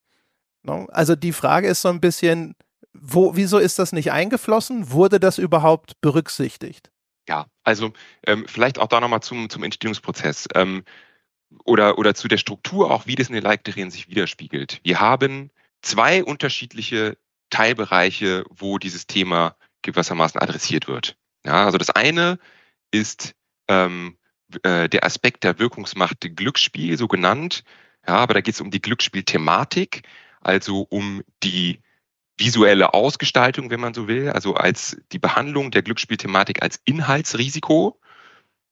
S1: Ne? Also die Frage ist so ein bisschen, wo, wieso ist das nicht eingeflossen? Wurde das überhaupt berücksichtigt?
S2: Ja, also ähm, vielleicht auch da nochmal zum, zum Entstehungsprozess ähm, oder, oder zu der Struktur, auch wie das in den Leitkriterien sich widerspiegelt. Wir haben zwei unterschiedliche Teilbereiche, wo dieses Thema gewissermaßen adressiert wird. Ja, also das eine ist ähm, äh, der Aspekt der Wirkungsmacht Glücksspiel, so genannt. Ja, aber da geht es um die Glücksspielthematik, also um die visuelle Ausgestaltung, wenn man so will, also als die Behandlung der Glücksspielthematik als Inhaltsrisiko.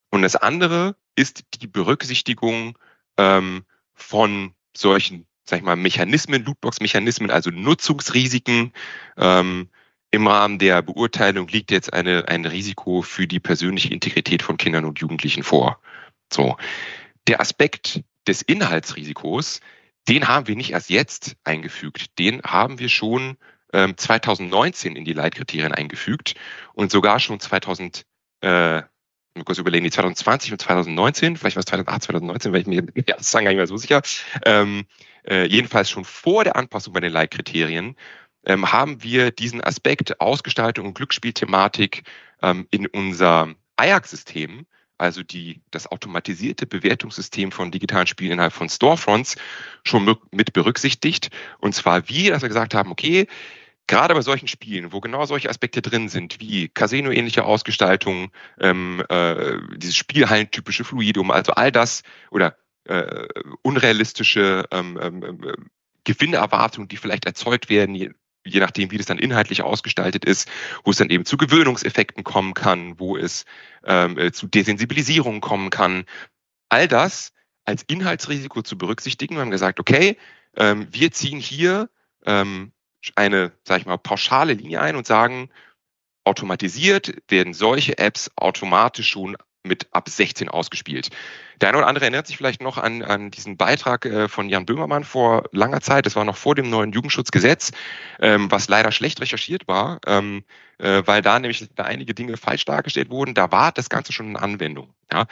S2: Und das andere ist die Berücksichtigung ähm, von solchen, sag ich mal, Mechanismen, Lootbox-Mechanismen, also Nutzungsrisiken. Ähm, Im Rahmen der Beurteilung liegt jetzt eine, ein Risiko für die persönliche Integrität von Kindern und Jugendlichen vor. So. Der Aspekt des Inhaltsrisikos, den haben wir nicht erst jetzt eingefügt. Den haben wir schon ähm, 2019 in die Leitkriterien eingefügt und sogar schon 2000, äh, mal kurz überlegen, die 2020 und 2019, vielleicht war es 2008, 2019, weil ich mir ja, das sagen gar nicht mehr so sicher, ähm, äh, jedenfalls schon vor der Anpassung bei den Leitkriterien, ähm, haben wir diesen Aspekt Ausgestaltung und Glücksspielthematik ähm, in unser Ajax-System also die, das automatisierte Bewertungssystem von digitalen Spielen innerhalb von Storefronts, schon mit berücksichtigt. Und zwar wie, dass wir gesagt haben, okay, gerade bei solchen Spielen, wo genau solche Aspekte drin sind, wie Casino-ähnliche Ausgestaltung, ähm, äh, dieses Spielhallentypische Fluidum, also all das oder äh, unrealistische ähm, ähm, äh, Gewinnerwartungen, die vielleicht erzeugt werden, je, nachdem, wie das dann inhaltlich ausgestaltet ist, wo es dann eben zu Gewöhnungseffekten kommen kann, wo es ähm, äh, zu Desensibilisierung kommen kann. All das als Inhaltsrisiko zu berücksichtigen. Wir haben gesagt, okay, ähm, wir ziehen hier ähm, eine, sag ich mal, pauschale Linie ein und sagen, automatisiert werden solche Apps automatisch schon mit ab 16 ausgespielt. Der eine oder andere erinnert sich vielleicht noch an, an diesen Beitrag äh, von Jan Böhmermann vor langer Zeit. Das war noch vor dem neuen Jugendschutzgesetz, ähm, was leider schlecht recherchiert war, ähm, äh, weil da nämlich da einige Dinge falsch dargestellt wurden. Da war das Ganze schon in Anwendung. Ja.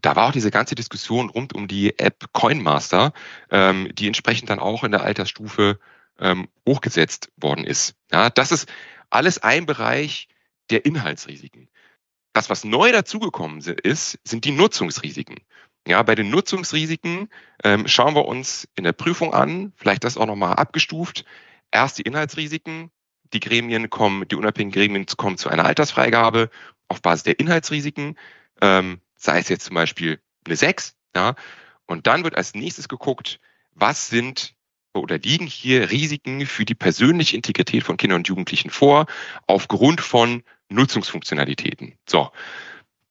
S2: Da war auch diese ganze Diskussion rund um die App Coinmaster, ähm, die entsprechend dann auch in der Altersstufe ähm, hochgesetzt worden ist. Ja, das ist alles ein Bereich der Inhaltsrisiken. Das, was neu dazugekommen ist, sind die Nutzungsrisiken. Ja, bei den Nutzungsrisiken ähm, schauen wir uns in der Prüfung an, vielleicht das auch nochmal abgestuft. Erst die Inhaltsrisiken. Die Gremien kommen, die unabhängigen Gremien kommen zu einer Altersfreigabe auf Basis der Inhaltsrisiken, ähm, sei es jetzt zum Beispiel eine 6. Ja, und dann wird als nächstes geguckt, was sind oder liegen hier Risiken für die persönliche Integrität von Kindern und Jugendlichen vor, aufgrund von Nutzungsfunktionalitäten. So.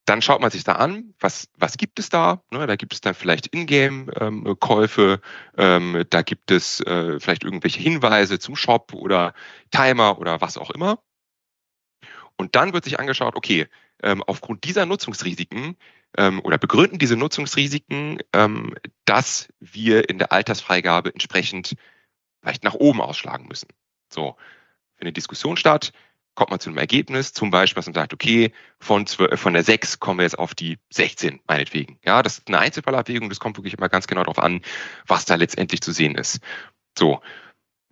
S2: Dann schaut man sich da an, was, was gibt es da? Ne, da gibt es dann vielleicht Ingame-Käufe, ähm, ähm, da gibt es äh, vielleicht irgendwelche Hinweise zum Shop oder Timer oder was auch immer. Und dann wird sich angeschaut, okay, ähm, aufgrund dieser Nutzungsrisiken ähm, oder begründen diese Nutzungsrisiken, ähm, dass wir in der Altersfreigabe entsprechend vielleicht nach oben ausschlagen müssen. So, findet Diskussion statt kommt man zu einem Ergebnis, zum Beispiel, dass man sagt, okay, von, 12, von der 6 kommen wir jetzt auf die 16, meinetwegen. Ja, das ist eine Einzelfallabwägung, das kommt wirklich immer ganz genau darauf an, was da letztendlich zu sehen ist. So.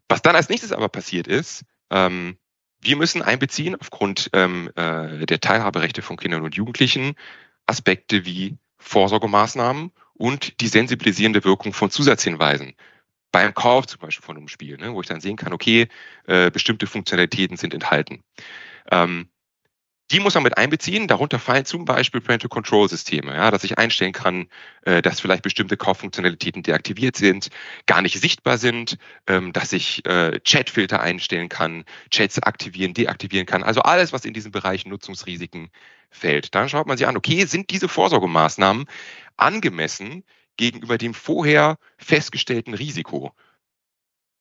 S2: Was dann als nächstes aber passiert ist, ähm, wir müssen einbeziehen, aufgrund ähm, äh, der Teilhaberechte von Kindern und Jugendlichen, Aspekte wie Vorsorgemaßnahmen und die sensibilisierende Wirkung von Zusatzhinweisen beim Kauf zum Beispiel von einem Spiel, ne, wo ich dann sehen kann, okay, äh, bestimmte Funktionalitäten sind enthalten. Ähm, die muss man mit einbeziehen. Darunter fallen zum Beispiel Parental-Control-Systeme, ja, dass ich einstellen kann, äh, dass vielleicht bestimmte Kauffunktionalitäten deaktiviert sind, gar nicht sichtbar sind, ähm, dass ich äh, Chatfilter einstellen kann, Chats aktivieren, deaktivieren kann. Also alles, was in diesem Bereich Nutzungsrisiken fällt. Dann schaut man sich an, okay, sind diese Vorsorgemaßnahmen angemessen gegenüber dem vorher festgestellten Risiko?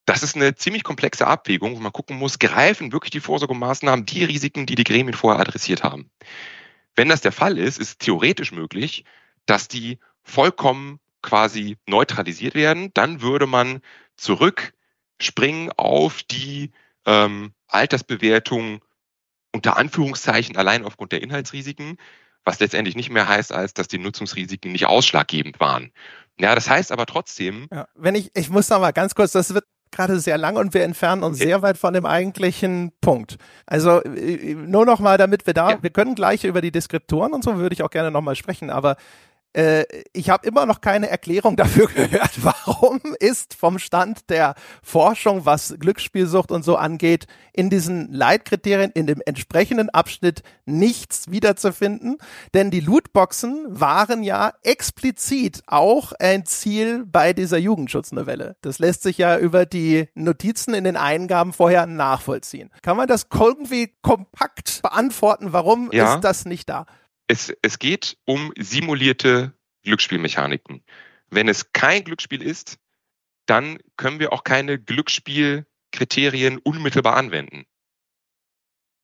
S2: Das ist eine ziemlich komplexe Abwägung, wo man gucken muss, greifen wirklich die Vorsorgemaßnahmen die Risiken, die die Gremien vorher adressiert haben. Wenn das der Fall ist, ist theoretisch möglich, dass die vollkommen quasi neutralisiert werden. Dann würde man zurückspringen auf die ähm, Altersbewertung unter Anführungszeichen allein aufgrund der Inhaltsrisiken, was letztendlich nicht mehr heißt, als dass die Nutzungsrisiken nicht ausschlaggebend waren. Ja, das heißt aber trotzdem. Ja,
S1: wenn ich, ich muss noch mal ganz kurz, das wird gerade sehr lang und wir entfernen uns sehr weit von dem eigentlichen Punkt. Also äh, nur noch mal, damit wir da, ja. wir können gleich über die Deskriptoren und so würde ich auch gerne noch mal sprechen, aber äh, ich habe immer noch keine Erklärung dafür gehört, warum ist vom Stand der Forschung, was Glücksspielsucht und so angeht, in diesen Leitkriterien in dem entsprechenden Abschnitt nichts wiederzufinden. Denn die Lootboxen waren ja explizit auch ein Ziel bei dieser Jugendschutznovelle. Das lässt sich ja über die Notizen in den Eingaben vorher nachvollziehen. Kann man das irgendwie kompakt beantworten? Warum ja. ist das nicht da?
S2: Es, es geht um simulierte Glücksspielmechaniken. Wenn es kein Glücksspiel ist, dann können wir auch keine Glücksspielkriterien unmittelbar anwenden.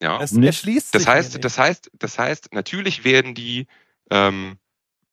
S2: Ja.
S1: Das erschließt
S2: das heißt, das heißt, das heißt, natürlich werden die, ähm,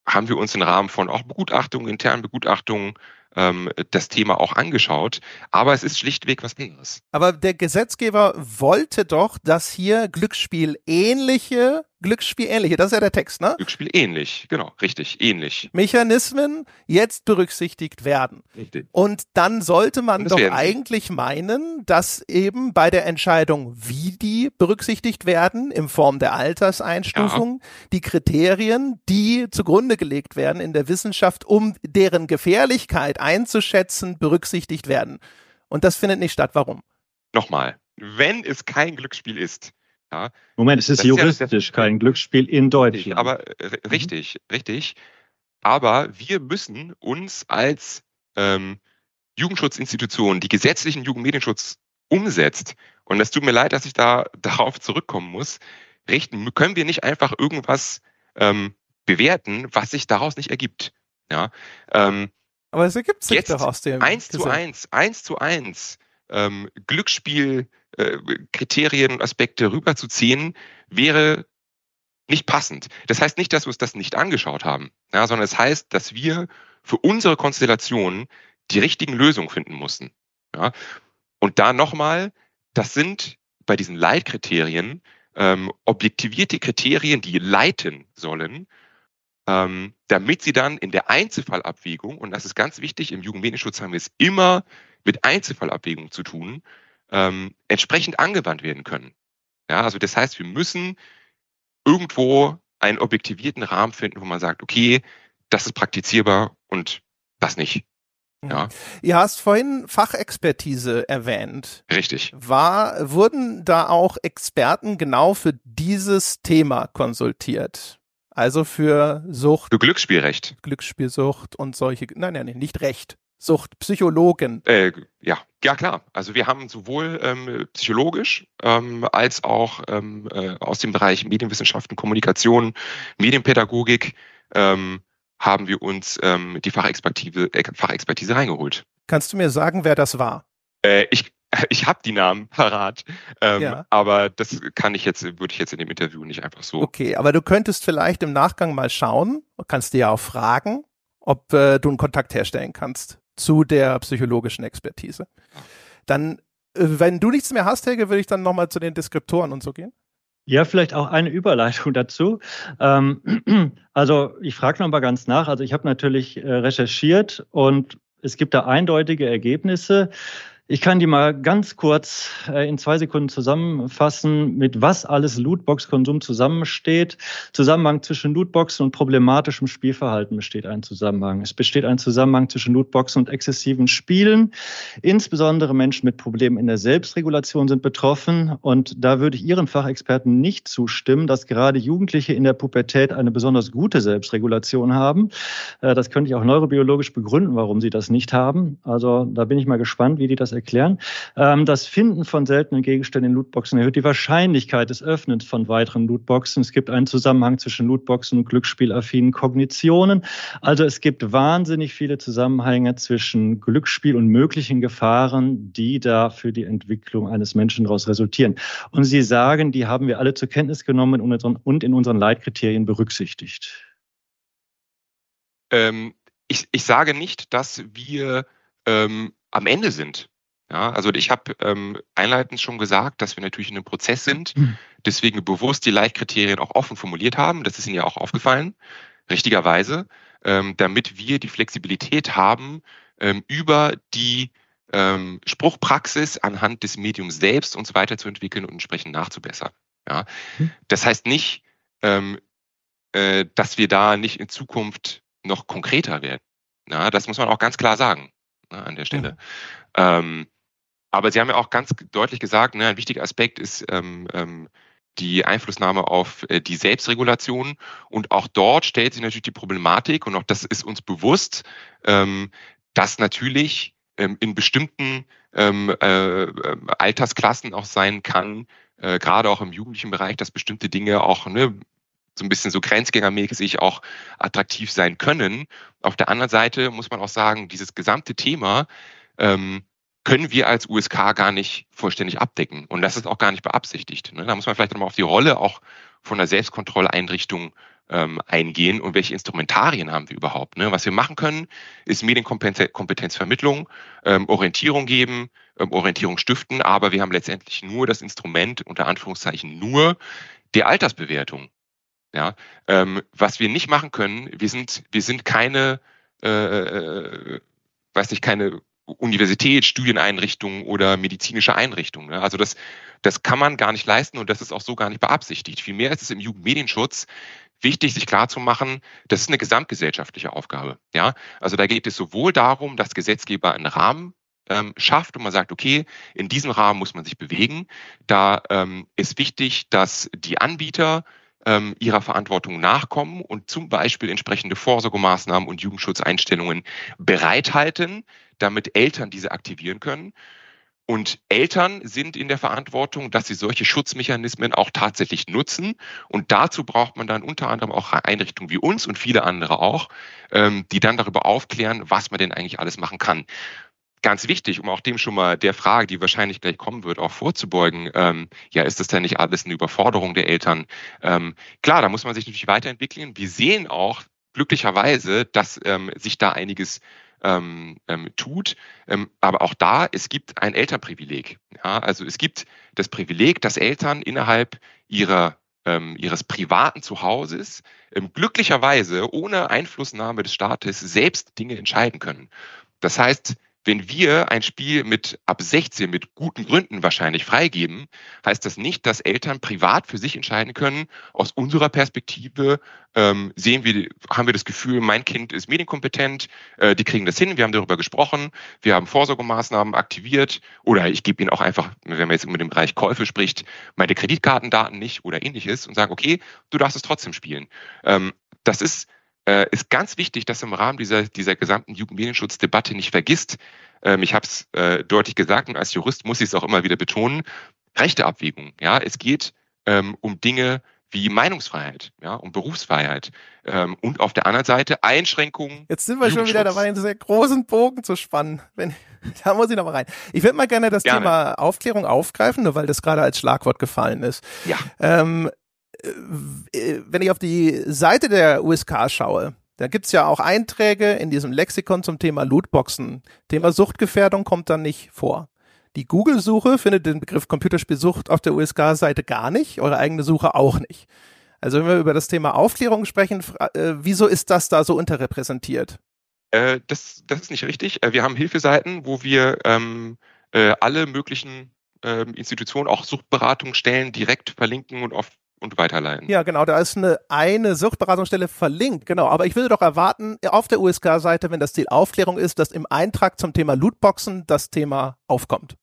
S2: haben wir uns im Rahmen von auch Begutachtungen, internen Begutachtungen, ähm, das Thema auch angeschaut. Aber es ist schlichtweg was anderes.
S1: Aber der Gesetzgeber wollte doch, dass hier Glücksspiel ähnliche Glücksspiel ähnliche, das ist ja der Text, ne?
S2: Glücksspiel ähnlich, genau, richtig, ähnlich.
S1: Mechanismen jetzt berücksichtigt werden. Richtig. Und dann sollte man doch eigentlich meinen, dass eben bei der Entscheidung, wie die berücksichtigt werden, in Form der Alterseinstufung, ja. die Kriterien, die zugrunde gelegt werden in der Wissenschaft, um deren Gefährlichkeit einzuschätzen, berücksichtigt werden. Und das findet nicht statt. Warum?
S2: Nochmal, wenn es kein Glücksspiel ist, ja,
S3: Moment, es ist juristisch ist ja, kein Glücksspiel in Deutschland.
S2: Aber äh, richtig, mhm. richtig. Aber wir müssen uns als ähm, Jugendschutzinstitution, die gesetzlichen Jugendmedienschutz umsetzt, und es tut mir leid, dass ich da darauf zurückkommen muss, richten, können wir nicht einfach irgendwas ähm, bewerten, was sich daraus nicht ergibt. Ja, ähm,
S1: aber es ergibt sich doch aus dem.
S2: Eins zu eins, eins zu eins ähm, Glücksspielkriterien äh, und Aspekte rüberzuziehen, wäre nicht passend. Das heißt nicht, dass wir uns das nicht angeschaut haben, ja, sondern es das heißt, dass wir für unsere Konstellation die richtigen Lösungen finden mussten. Ja. Und da nochmal, das sind bei diesen Leitkriterien ähm, objektivierte Kriterien, die leiten sollen, ähm, damit sie dann in der Einzelfallabwägung, und das ist ganz wichtig, im Jugendmedienschutz haben wir es immer mit Einzelfallabwägung zu tun, ähm, entsprechend angewandt werden können. Ja, also das heißt, wir müssen irgendwo einen objektivierten Rahmen finden, wo man sagt, okay, das ist praktizierbar und das nicht.
S1: Ja. Ihr hast vorhin Fachexpertise erwähnt.
S2: Richtig.
S1: War, wurden da auch Experten genau für dieses Thema konsultiert? Also für Sucht.
S2: Für Glücksspielrecht.
S1: Glücksspielsucht und solche, nein, nein, nicht Recht. Suchtpsychologen?
S2: Äh, ja, ja klar. Also wir haben sowohl ähm, psychologisch ähm, als auch ähm, äh, aus dem Bereich Medienwissenschaften, Kommunikation, Medienpädagogik ähm, haben wir uns ähm, die Fachexpertise, äh, Fachexpertise reingeholt.
S1: Kannst du mir sagen, wer das war?
S2: Äh, ich ich habe die Namen parat, ähm, ja. aber das kann ich jetzt, würde ich jetzt in dem Interview nicht einfach so.
S1: Okay, aber du könntest vielleicht im Nachgang mal schauen, kannst dir ja auch fragen, ob äh, du einen Kontakt herstellen kannst zu der psychologischen Expertise. Dann, äh, wenn du nichts mehr hast, Helge, würde ich dann nochmal zu den Deskriptoren und so gehen.
S3: Ja, vielleicht auch eine Überleitung dazu. Ähm, also ich frage nochmal ganz nach. Also ich habe natürlich äh, recherchiert und es gibt da eindeutige Ergebnisse. Ich kann die mal ganz kurz äh, in zwei Sekunden zusammenfassen, mit was alles Lootbox-Konsum zusammensteht. Zusammenhang zwischen Lootboxen und problematischem Spielverhalten besteht ein Zusammenhang. Es besteht ein Zusammenhang zwischen Lootboxen und exzessiven Spielen. Insbesondere Menschen mit Problemen in der Selbstregulation sind betroffen. Und da würde ich Ihren Fachexperten nicht zustimmen, dass gerade Jugendliche in der Pubertät eine besonders gute Selbstregulation haben. Äh, das könnte ich auch neurobiologisch begründen, warum sie das nicht haben. Also da bin ich mal gespannt, wie die das erklären. Ähm, das Finden von seltenen Gegenständen in Lootboxen erhöht die Wahrscheinlichkeit des Öffnens von weiteren Lootboxen. Es gibt einen Zusammenhang zwischen Lootboxen und glücksspielaffinen Kognitionen. Also es gibt wahnsinnig viele Zusammenhänge zwischen Glücksspiel und möglichen Gefahren, die da für die Entwicklung eines Menschen daraus resultieren. Und Sie sagen, die haben wir alle zur Kenntnis genommen und in unseren Leitkriterien berücksichtigt.
S2: Ähm, ich, ich sage nicht, dass wir ähm, am Ende sind. Ja, also ich habe ähm, einleitend schon gesagt, dass wir natürlich in einem Prozess sind, hm. deswegen bewusst die Leitkriterien auch offen formuliert haben. Das ist Ihnen ja auch aufgefallen, richtigerweise, ähm, damit wir die Flexibilität haben, ähm, über die ähm, Spruchpraxis anhand des Mediums selbst uns weiterzuentwickeln und entsprechend nachzubessern. Ja, hm. das heißt nicht, ähm, äh, dass wir da nicht in Zukunft noch konkreter werden. Ja, das muss man auch ganz klar sagen ne, an der Stelle. Ja. Ähm, aber Sie haben ja auch ganz deutlich gesagt, ne, ein wichtiger Aspekt ist ähm, ähm, die Einflussnahme auf äh, die Selbstregulation. Und auch dort stellt sich natürlich die Problematik, und auch das ist uns bewusst, ähm, dass natürlich ähm, in bestimmten ähm, äh, äh Altersklassen auch sein kann, äh, gerade auch im jugendlichen Bereich, dass bestimmte Dinge auch ne, so ein bisschen so grenzgängermäßig auch attraktiv sein können. Auf der anderen Seite muss man auch sagen, dieses gesamte Thema ähm, können wir als USK gar nicht vollständig abdecken. Und das ist auch gar nicht beabsichtigt. Ne? Da muss man vielleicht nochmal auf die Rolle auch von der Selbstkontrolleinrichtung ähm, eingehen und welche Instrumentarien haben wir überhaupt. Ne? Was wir machen können, ist Medienkompetenzvermittlung, ähm, Orientierung geben, ähm, Orientierung stiften, aber wir haben letztendlich nur das Instrument, unter Anführungszeichen nur, der Altersbewertung. Ja, ähm, was wir nicht machen können, wir sind, wir sind keine, äh, äh, weiß nicht, keine Universität, Studieneinrichtung oder medizinische Einrichtung. Ne? Also das, das kann man gar nicht leisten und das ist auch so gar nicht beabsichtigt. Vielmehr ist es im Jugendmedienschutz wichtig, sich klarzumachen, das ist eine gesamtgesellschaftliche Aufgabe. Ja, also da geht es sowohl darum, dass Gesetzgeber einen Rahmen ähm, schafft und man sagt, okay, in diesem Rahmen muss man sich bewegen. Da ähm, ist wichtig, dass die Anbieter ähm, ihrer Verantwortung nachkommen und zum Beispiel entsprechende Vorsorgemaßnahmen und Jugendschutzeinstellungen bereithalten, damit Eltern diese aktivieren können. Und Eltern sind in der Verantwortung, dass sie solche Schutzmechanismen auch tatsächlich nutzen. Und dazu braucht man dann unter anderem auch Einrichtungen wie uns und viele andere auch, ähm, die dann darüber aufklären, was man denn eigentlich alles machen kann ganz wichtig, um auch dem schon mal der Frage, die wahrscheinlich gleich kommen wird, auch vorzubeugen. Ähm, ja, ist das denn nicht alles eine Überforderung der Eltern? Ähm, klar, da muss man sich natürlich weiterentwickeln. Wir sehen auch glücklicherweise, dass ähm, sich da einiges ähm, ähm, tut. Ähm, aber auch da, es gibt ein Elternprivileg. Ja, also es gibt das Privileg, dass Eltern innerhalb ihrer ähm, ihres privaten Zuhauses ähm, glücklicherweise ohne Einflussnahme des Staates selbst Dinge entscheiden können. Das heißt, wenn wir ein Spiel mit ab 16 mit guten Gründen wahrscheinlich freigeben, heißt das nicht, dass Eltern privat für sich entscheiden können. Aus unserer Perspektive ähm, sehen wir, haben wir das Gefühl, mein Kind ist medienkompetent, äh, die kriegen das hin, wir haben darüber gesprochen, wir haben Vorsorgemaßnahmen aktiviert oder ich gebe ihnen auch einfach, wenn man jetzt über den Bereich Käufe spricht, meine Kreditkartendaten nicht oder ähnliches und sage, okay, du darfst es trotzdem spielen. Ähm, das ist äh, ist ganz wichtig, dass im Rahmen dieser, dieser gesamten Jugendmedienschutzdebatte nicht vergisst, ähm, ich habe es äh, deutlich gesagt und als Jurist muss ich es auch immer wieder betonen, rechte Abwägung. Ja, es geht ähm, um Dinge wie Meinungsfreiheit, ja, um Berufsfreiheit ähm, und auf der anderen Seite Einschränkungen.
S1: Jetzt sind wir schon wieder dabei, einen sehr großen Bogen zu spannen. Wenn, da muss ich noch mal rein. Ich würde mal gerne das gerne. Thema Aufklärung aufgreifen, nur weil das gerade als Schlagwort gefallen ist.
S2: Ja.
S1: Ähm, äh, wenn ich auf die Seite der USK schaue, da gibt's ja auch Einträge in diesem Lexikon zum Thema Lootboxen. Thema Suchtgefährdung kommt dann nicht vor. Die Google-Suche findet den Begriff Computerspielsucht auf der USK-Seite gar nicht, eure eigene Suche auch nicht. Also wenn wir über das Thema Aufklärung sprechen, äh, wieso ist das da so unterrepräsentiert?
S2: Äh, das, das ist nicht richtig. Äh, wir haben Hilfeseiten, wo wir ähm, äh, alle möglichen äh, Institutionen, auch Suchtberatungsstellen direkt verlinken und auf und weiterleiten.
S1: Ja, genau, da ist eine, eine Suchtberatungsstelle verlinkt, genau. Aber ich würde doch erwarten, auf der USK-Seite, wenn das Ziel Aufklärung ist, dass im Eintrag zum Thema Lootboxen das Thema aufkommt.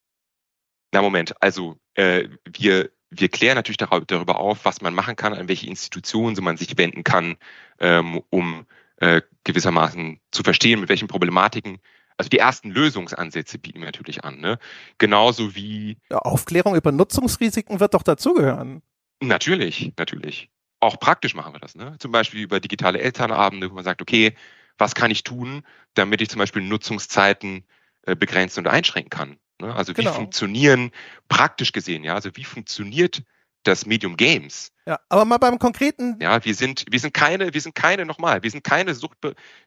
S2: Na Moment, also äh, wir, wir klären natürlich darüber auf, was man machen kann, an welche Institutionen man sich wenden kann, ähm, um äh, gewissermaßen zu verstehen, mit welchen Problematiken also die ersten Lösungsansätze bieten wir natürlich an. Ne? Genauso wie.
S1: Ja, Aufklärung über Nutzungsrisiken wird doch dazugehören.
S2: Natürlich, natürlich. Auch praktisch machen wir das. Ne? Zum Beispiel über digitale Elternabende, wo man sagt, okay, was kann ich tun, damit ich zum Beispiel Nutzungszeiten äh, begrenzen und einschränken kann? Ne? Also wie genau. funktionieren praktisch gesehen, ja, also wie funktioniert das Medium Games?
S1: Ja, aber mal beim konkreten.
S2: Ja, wir sind, wir sind keine, wir sind keine, nochmal, wir sind keine Sucht,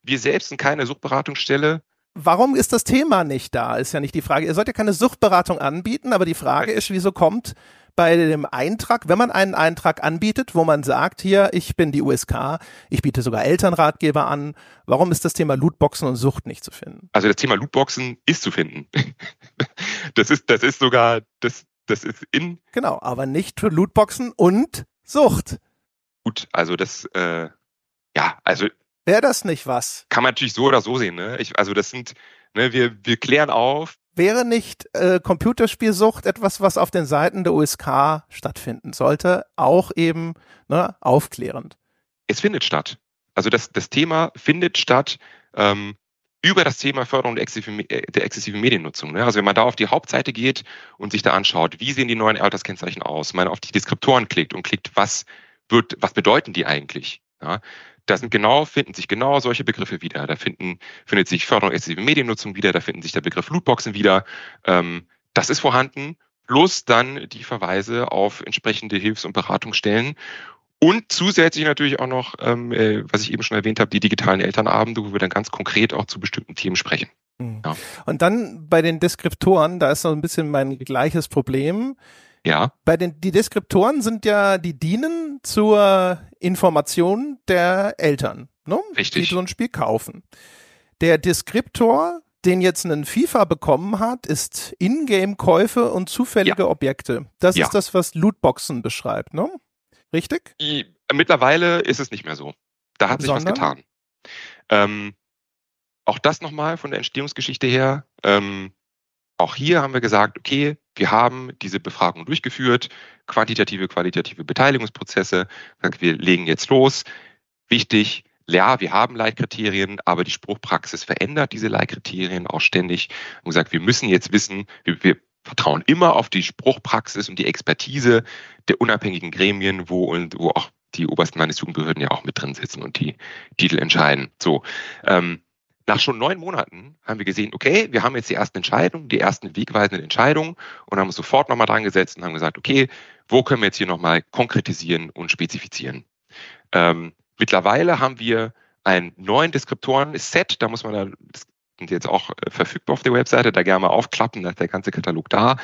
S2: wir selbst sind keine Suchtberatungsstelle.
S1: Warum ist das Thema nicht da? Ist ja nicht die Frage. Ihr sollt ja keine Suchtberatung anbieten, aber die Frage ist, wieso kommt bei dem Eintrag, wenn man einen Eintrag anbietet, wo man sagt, hier, ich bin die USK, ich biete sogar Elternratgeber an, warum ist das Thema Lootboxen und Sucht nicht zu finden?
S2: Also das Thema Lootboxen ist zu finden. das ist, das ist sogar, das, das ist in.
S1: Genau, aber nicht für Lootboxen und Sucht.
S2: Gut, also das, äh, ja, also.
S1: Wäre das nicht was?
S2: Kann man natürlich so oder so sehen, ne? Ich, also das sind, ne, wir, wir klären auf,
S1: wäre nicht äh, Computerspielsucht etwas, was auf den Seiten der USK stattfinden sollte, auch eben ne, aufklärend?
S2: Es findet statt. Also das, das Thema findet statt ähm, über das Thema Förderung der exzessiven, äh, der exzessiven Mediennutzung. Ne? Also wenn man da auf die Hauptseite geht und sich da anschaut, wie sehen die neuen Alterskennzeichen aus, man auf die Deskriptoren klickt und klickt, was wird, was bedeuten die eigentlich? Ja? Da sind genau, finden sich genau solche Begriffe wieder. Da finden, findet sich Förderung exzessive Mediennutzung wieder, da finden sich der Begriff Lootboxen wieder. Ähm, das ist vorhanden, plus dann die Verweise auf entsprechende Hilfs- und Beratungsstellen. Und zusätzlich natürlich auch noch, ähm, äh, was ich eben schon erwähnt habe, die digitalen Elternabende, wo wir dann ganz konkret auch zu bestimmten Themen sprechen.
S1: Mhm. Ja. Und dann bei den Deskriptoren, da ist so ein bisschen mein gleiches Problem.
S2: Ja.
S1: Bei den, die Deskriptoren sind ja, die dienen zur Information der Eltern, ne?
S2: Richtig.
S1: Die so ein Spiel kaufen. Der Deskriptor, den jetzt einen FIFA bekommen hat, ist Ingame-Käufe und zufällige ja. Objekte. Das ja. ist das, was Lootboxen beschreibt, ne? Richtig?
S2: Mittlerweile ist es nicht mehr so. Da hat sich Sondern? was getan. Ähm, auch das nochmal von der Entstehungsgeschichte her. Ähm, auch hier haben wir gesagt, okay, wir haben diese Befragung durchgeführt, quantitative, qualitative Beteiligungsprozesse. Wir legen jetzt los. Wichtig, ja, wir haben Leitkriterien, aber die Spruchpraxis verändert diese Leitkriterien auch ständig. Und gesagt, wir müssen jetzt wissen, wir, wir vertrauen immer auf die Spruchpraxis und die Expertise der unabhängigen Gremien, wo und wo auch die obersten Landesjugendbehörden ja auch mit drin sitzen und die Titel entscheiden. So, ähm, nach schon neun Monaten haben wir gesehen, okay, wir haben jetzt die ersten Entscheidungen, die ersten wegweisenden Entscheidungen und haben uns sofort nochmal dran gesetzt und haben gesagt, okay, wo können wir jetzt hier nochmal konkretisieren und spezifizieren? Ähm, mittlerweile haben wir einen neuen Deskriptoren-Set, da muss man da, das sind jetzt auch äh, verfügbar auf der Webseite, da gerne mal aufklappen, da ist der ganze Katalog da.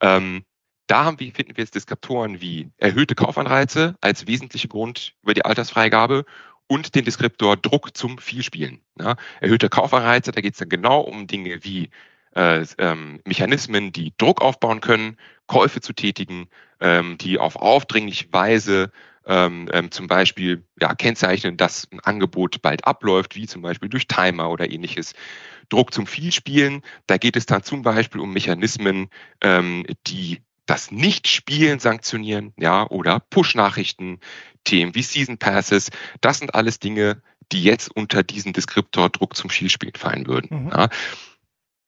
S2: Ähm, da haben wir, finden wir jetzt Deskriptoren wie erhöhte Kaufanreize als wesentliche Grund über die Altersfreigabe und den Deskriptor Druck zum Vielspielen. Ja, erhöhte Kaufanreize, da geht es dann genau um Dinge wie äh, ähm, Mechanismen, die Druck aufbauen können, Käufe zu tätigen, ähm, die auf aufdringliche Weise ähm, ähm, zum Beispiel ja, kennzeichnen, dass ein Angebot bald abläuft, wie zum Beispiel durch Timer oder ähnliches. Druck zum Vielspielen, da geht es dann zum Beispiel um Mechanismen, ähm, die das Nicht-Spielen sanktionieren, ja, oder Push-Nachrichten, Themen wie Season Passes, das sind alles Dinge, die jetzt unter diesen Deskriptor Druck zum Spielspielen fallen würden. Mhm. Ja.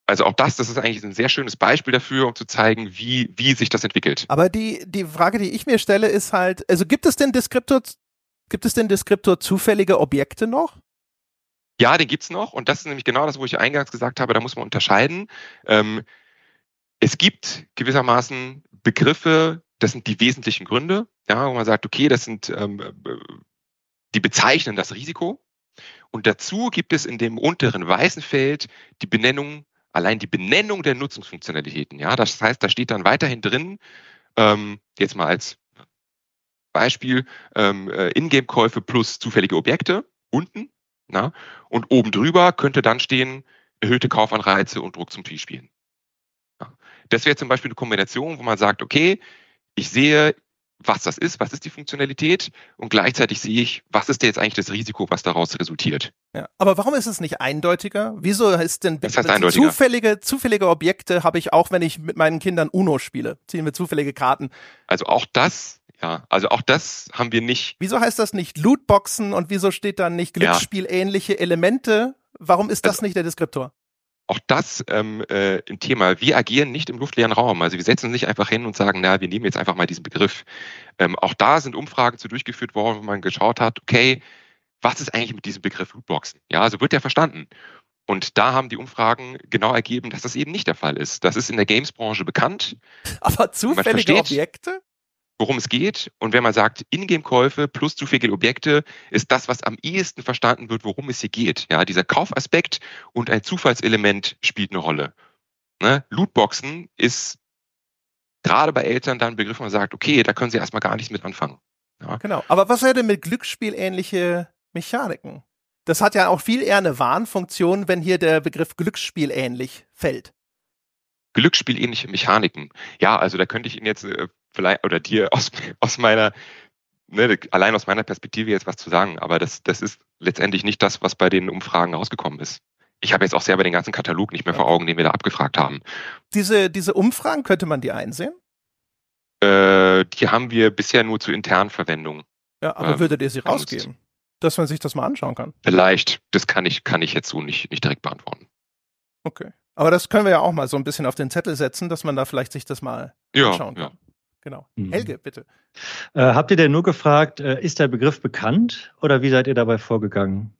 S2: Also auch das, das ist eigentlich ein sehr schönes Beispiel dafür, um zu zeigen, wie, wie sich das entwickelt.
S1: Aber die, die Frage, die ich mir stelle, ist halt, also gibt es denn Deskriptor, gibt es denn Deskriptor zufällige Objekte noch?
S2: Ja, den gibt's noch. Und das ist nämlich genau das, wo ich eingangs gesagt habe, da muss man unterscheiden. Ähm, es gibt gewissermaßen Begriffe, das sind die wesentlichen Gründe, ja, wo man sagt, okay, das sind, ähm, die bezeichnen das Risiko. Und dazu gibt es in dem unteren weißen Feld die Benennung, allein die Benennung der Nutzungsfunktionalitäten. Ja, das heißt, da steht dann weiterhin drin, ähm, jetzt mal als Beispiel, ähm, äh, Ingame-Käufe plus zufällige Objekte unten. Na, und oben drüber könnte dann stehen, erhöhte Kaufanreize und Druck zum Spielen. Das wäre zum Beispiel eine Kombination, wo man sagt, okay, ich sehe, was das ist, was ist die Funktionalität und gleichzeitig sehe ich, was ist jetzt eigentlich das Risiko, was daraus resultiert.
S1: Ja, aber warum ist es nicht eindeutiger? Wieso ist denn
S2: das heißt eindeutiger?
S1: zufällige, zufällige Objekte habe ich auch, wenn ich mit meinen Kindern Uno spiele, ziehen wir zufällige Karten.
S2: Also auch das ja, also auch das haben wir nicht.
S1: Wieso heißt das nicht Lootboxen und wieso steht dann nicht Glücksspielähnliche Elemente? Warum ist das also, nicht der Deskriptor?
S2: Auch das ähm, äh, ein Thema. Wir agieren nicht im luftleeren Raum. Also wir setzen uns nicht einfach hin und sagen, na, wir nehmen jetzt einfach mal diesen Begriff. Ähm, auch da sind Umfragen zu durchgeführt worden, wo man geschaut hat, okay, was ist eigentlich mit diesem Begriff Lootboxen? Ja, also wird der verstanden? Und da haben die Umfragen genau ergeben, dass das eben nicht der Fall ist. Das ist in der Games-Branche bekannt.
S1: Aber zufällige Objekte?
S2: Worum es geht. Und wenn man sagt, Ingame-Käufe plus zufällige Objekte, ist das, was am ehesten verstanden wird, worum es hier geht. Ja, dieser Kaufaspekt und ein Zufallselement spielt eine Rolle. Ne? Lootboxen ist gerade bei Eltern dann ein Begriff, wo man sagt, okay, da können sie erstmal gar nichts mit anfangen.
S1: Ja. Genau. Aber was wäre denn mit Glücksspielähnliche Mechaniken? Das hat ja auch viel eher eine Warnfunktion, wenn hier der Begriff Glücksspielähnlich fällt.
S2: Glücksspielähnliche Mechaniken. Ja, also da könnte ich Ihnen jetzt äh, vielleicht oder dir aus, aus meiner, ne, allein aus meiner Perspektive jetzt was zu sagen, aber das, das ist letztendlich nicht das, was bei den Umfragen rausgekommen ist. Ich habe jetzt auch selber den ganzen Katalog nicht mehr vor Augen, den wir da abgefragt haben.
S1: Diese, diese Umfragen, könnte man die einsehen?
S2: Äh, die haben wir bisher nur zur internen Verwendung.
S1: Ja, aber ähm, würdet ihr sie rausgeben? Dass man sich das mal anschauen kann?
S2: Vielleicht, das kann ich, kann ich jetzt so nicht, nicht direkt beantworten.
S1: Okay. Aber das können wir ja auch mal so ein bisschen auf den Zettel setzen, dass man da vielleicht sich das mal ja, anschauen kann. Ja. Genau. Mhm. Helge, bitte.
S3: Äh, habt ihr denn nur gefragt, äh, ist der Begriff bekannt oder wie seid ihr dabei vorgegangen?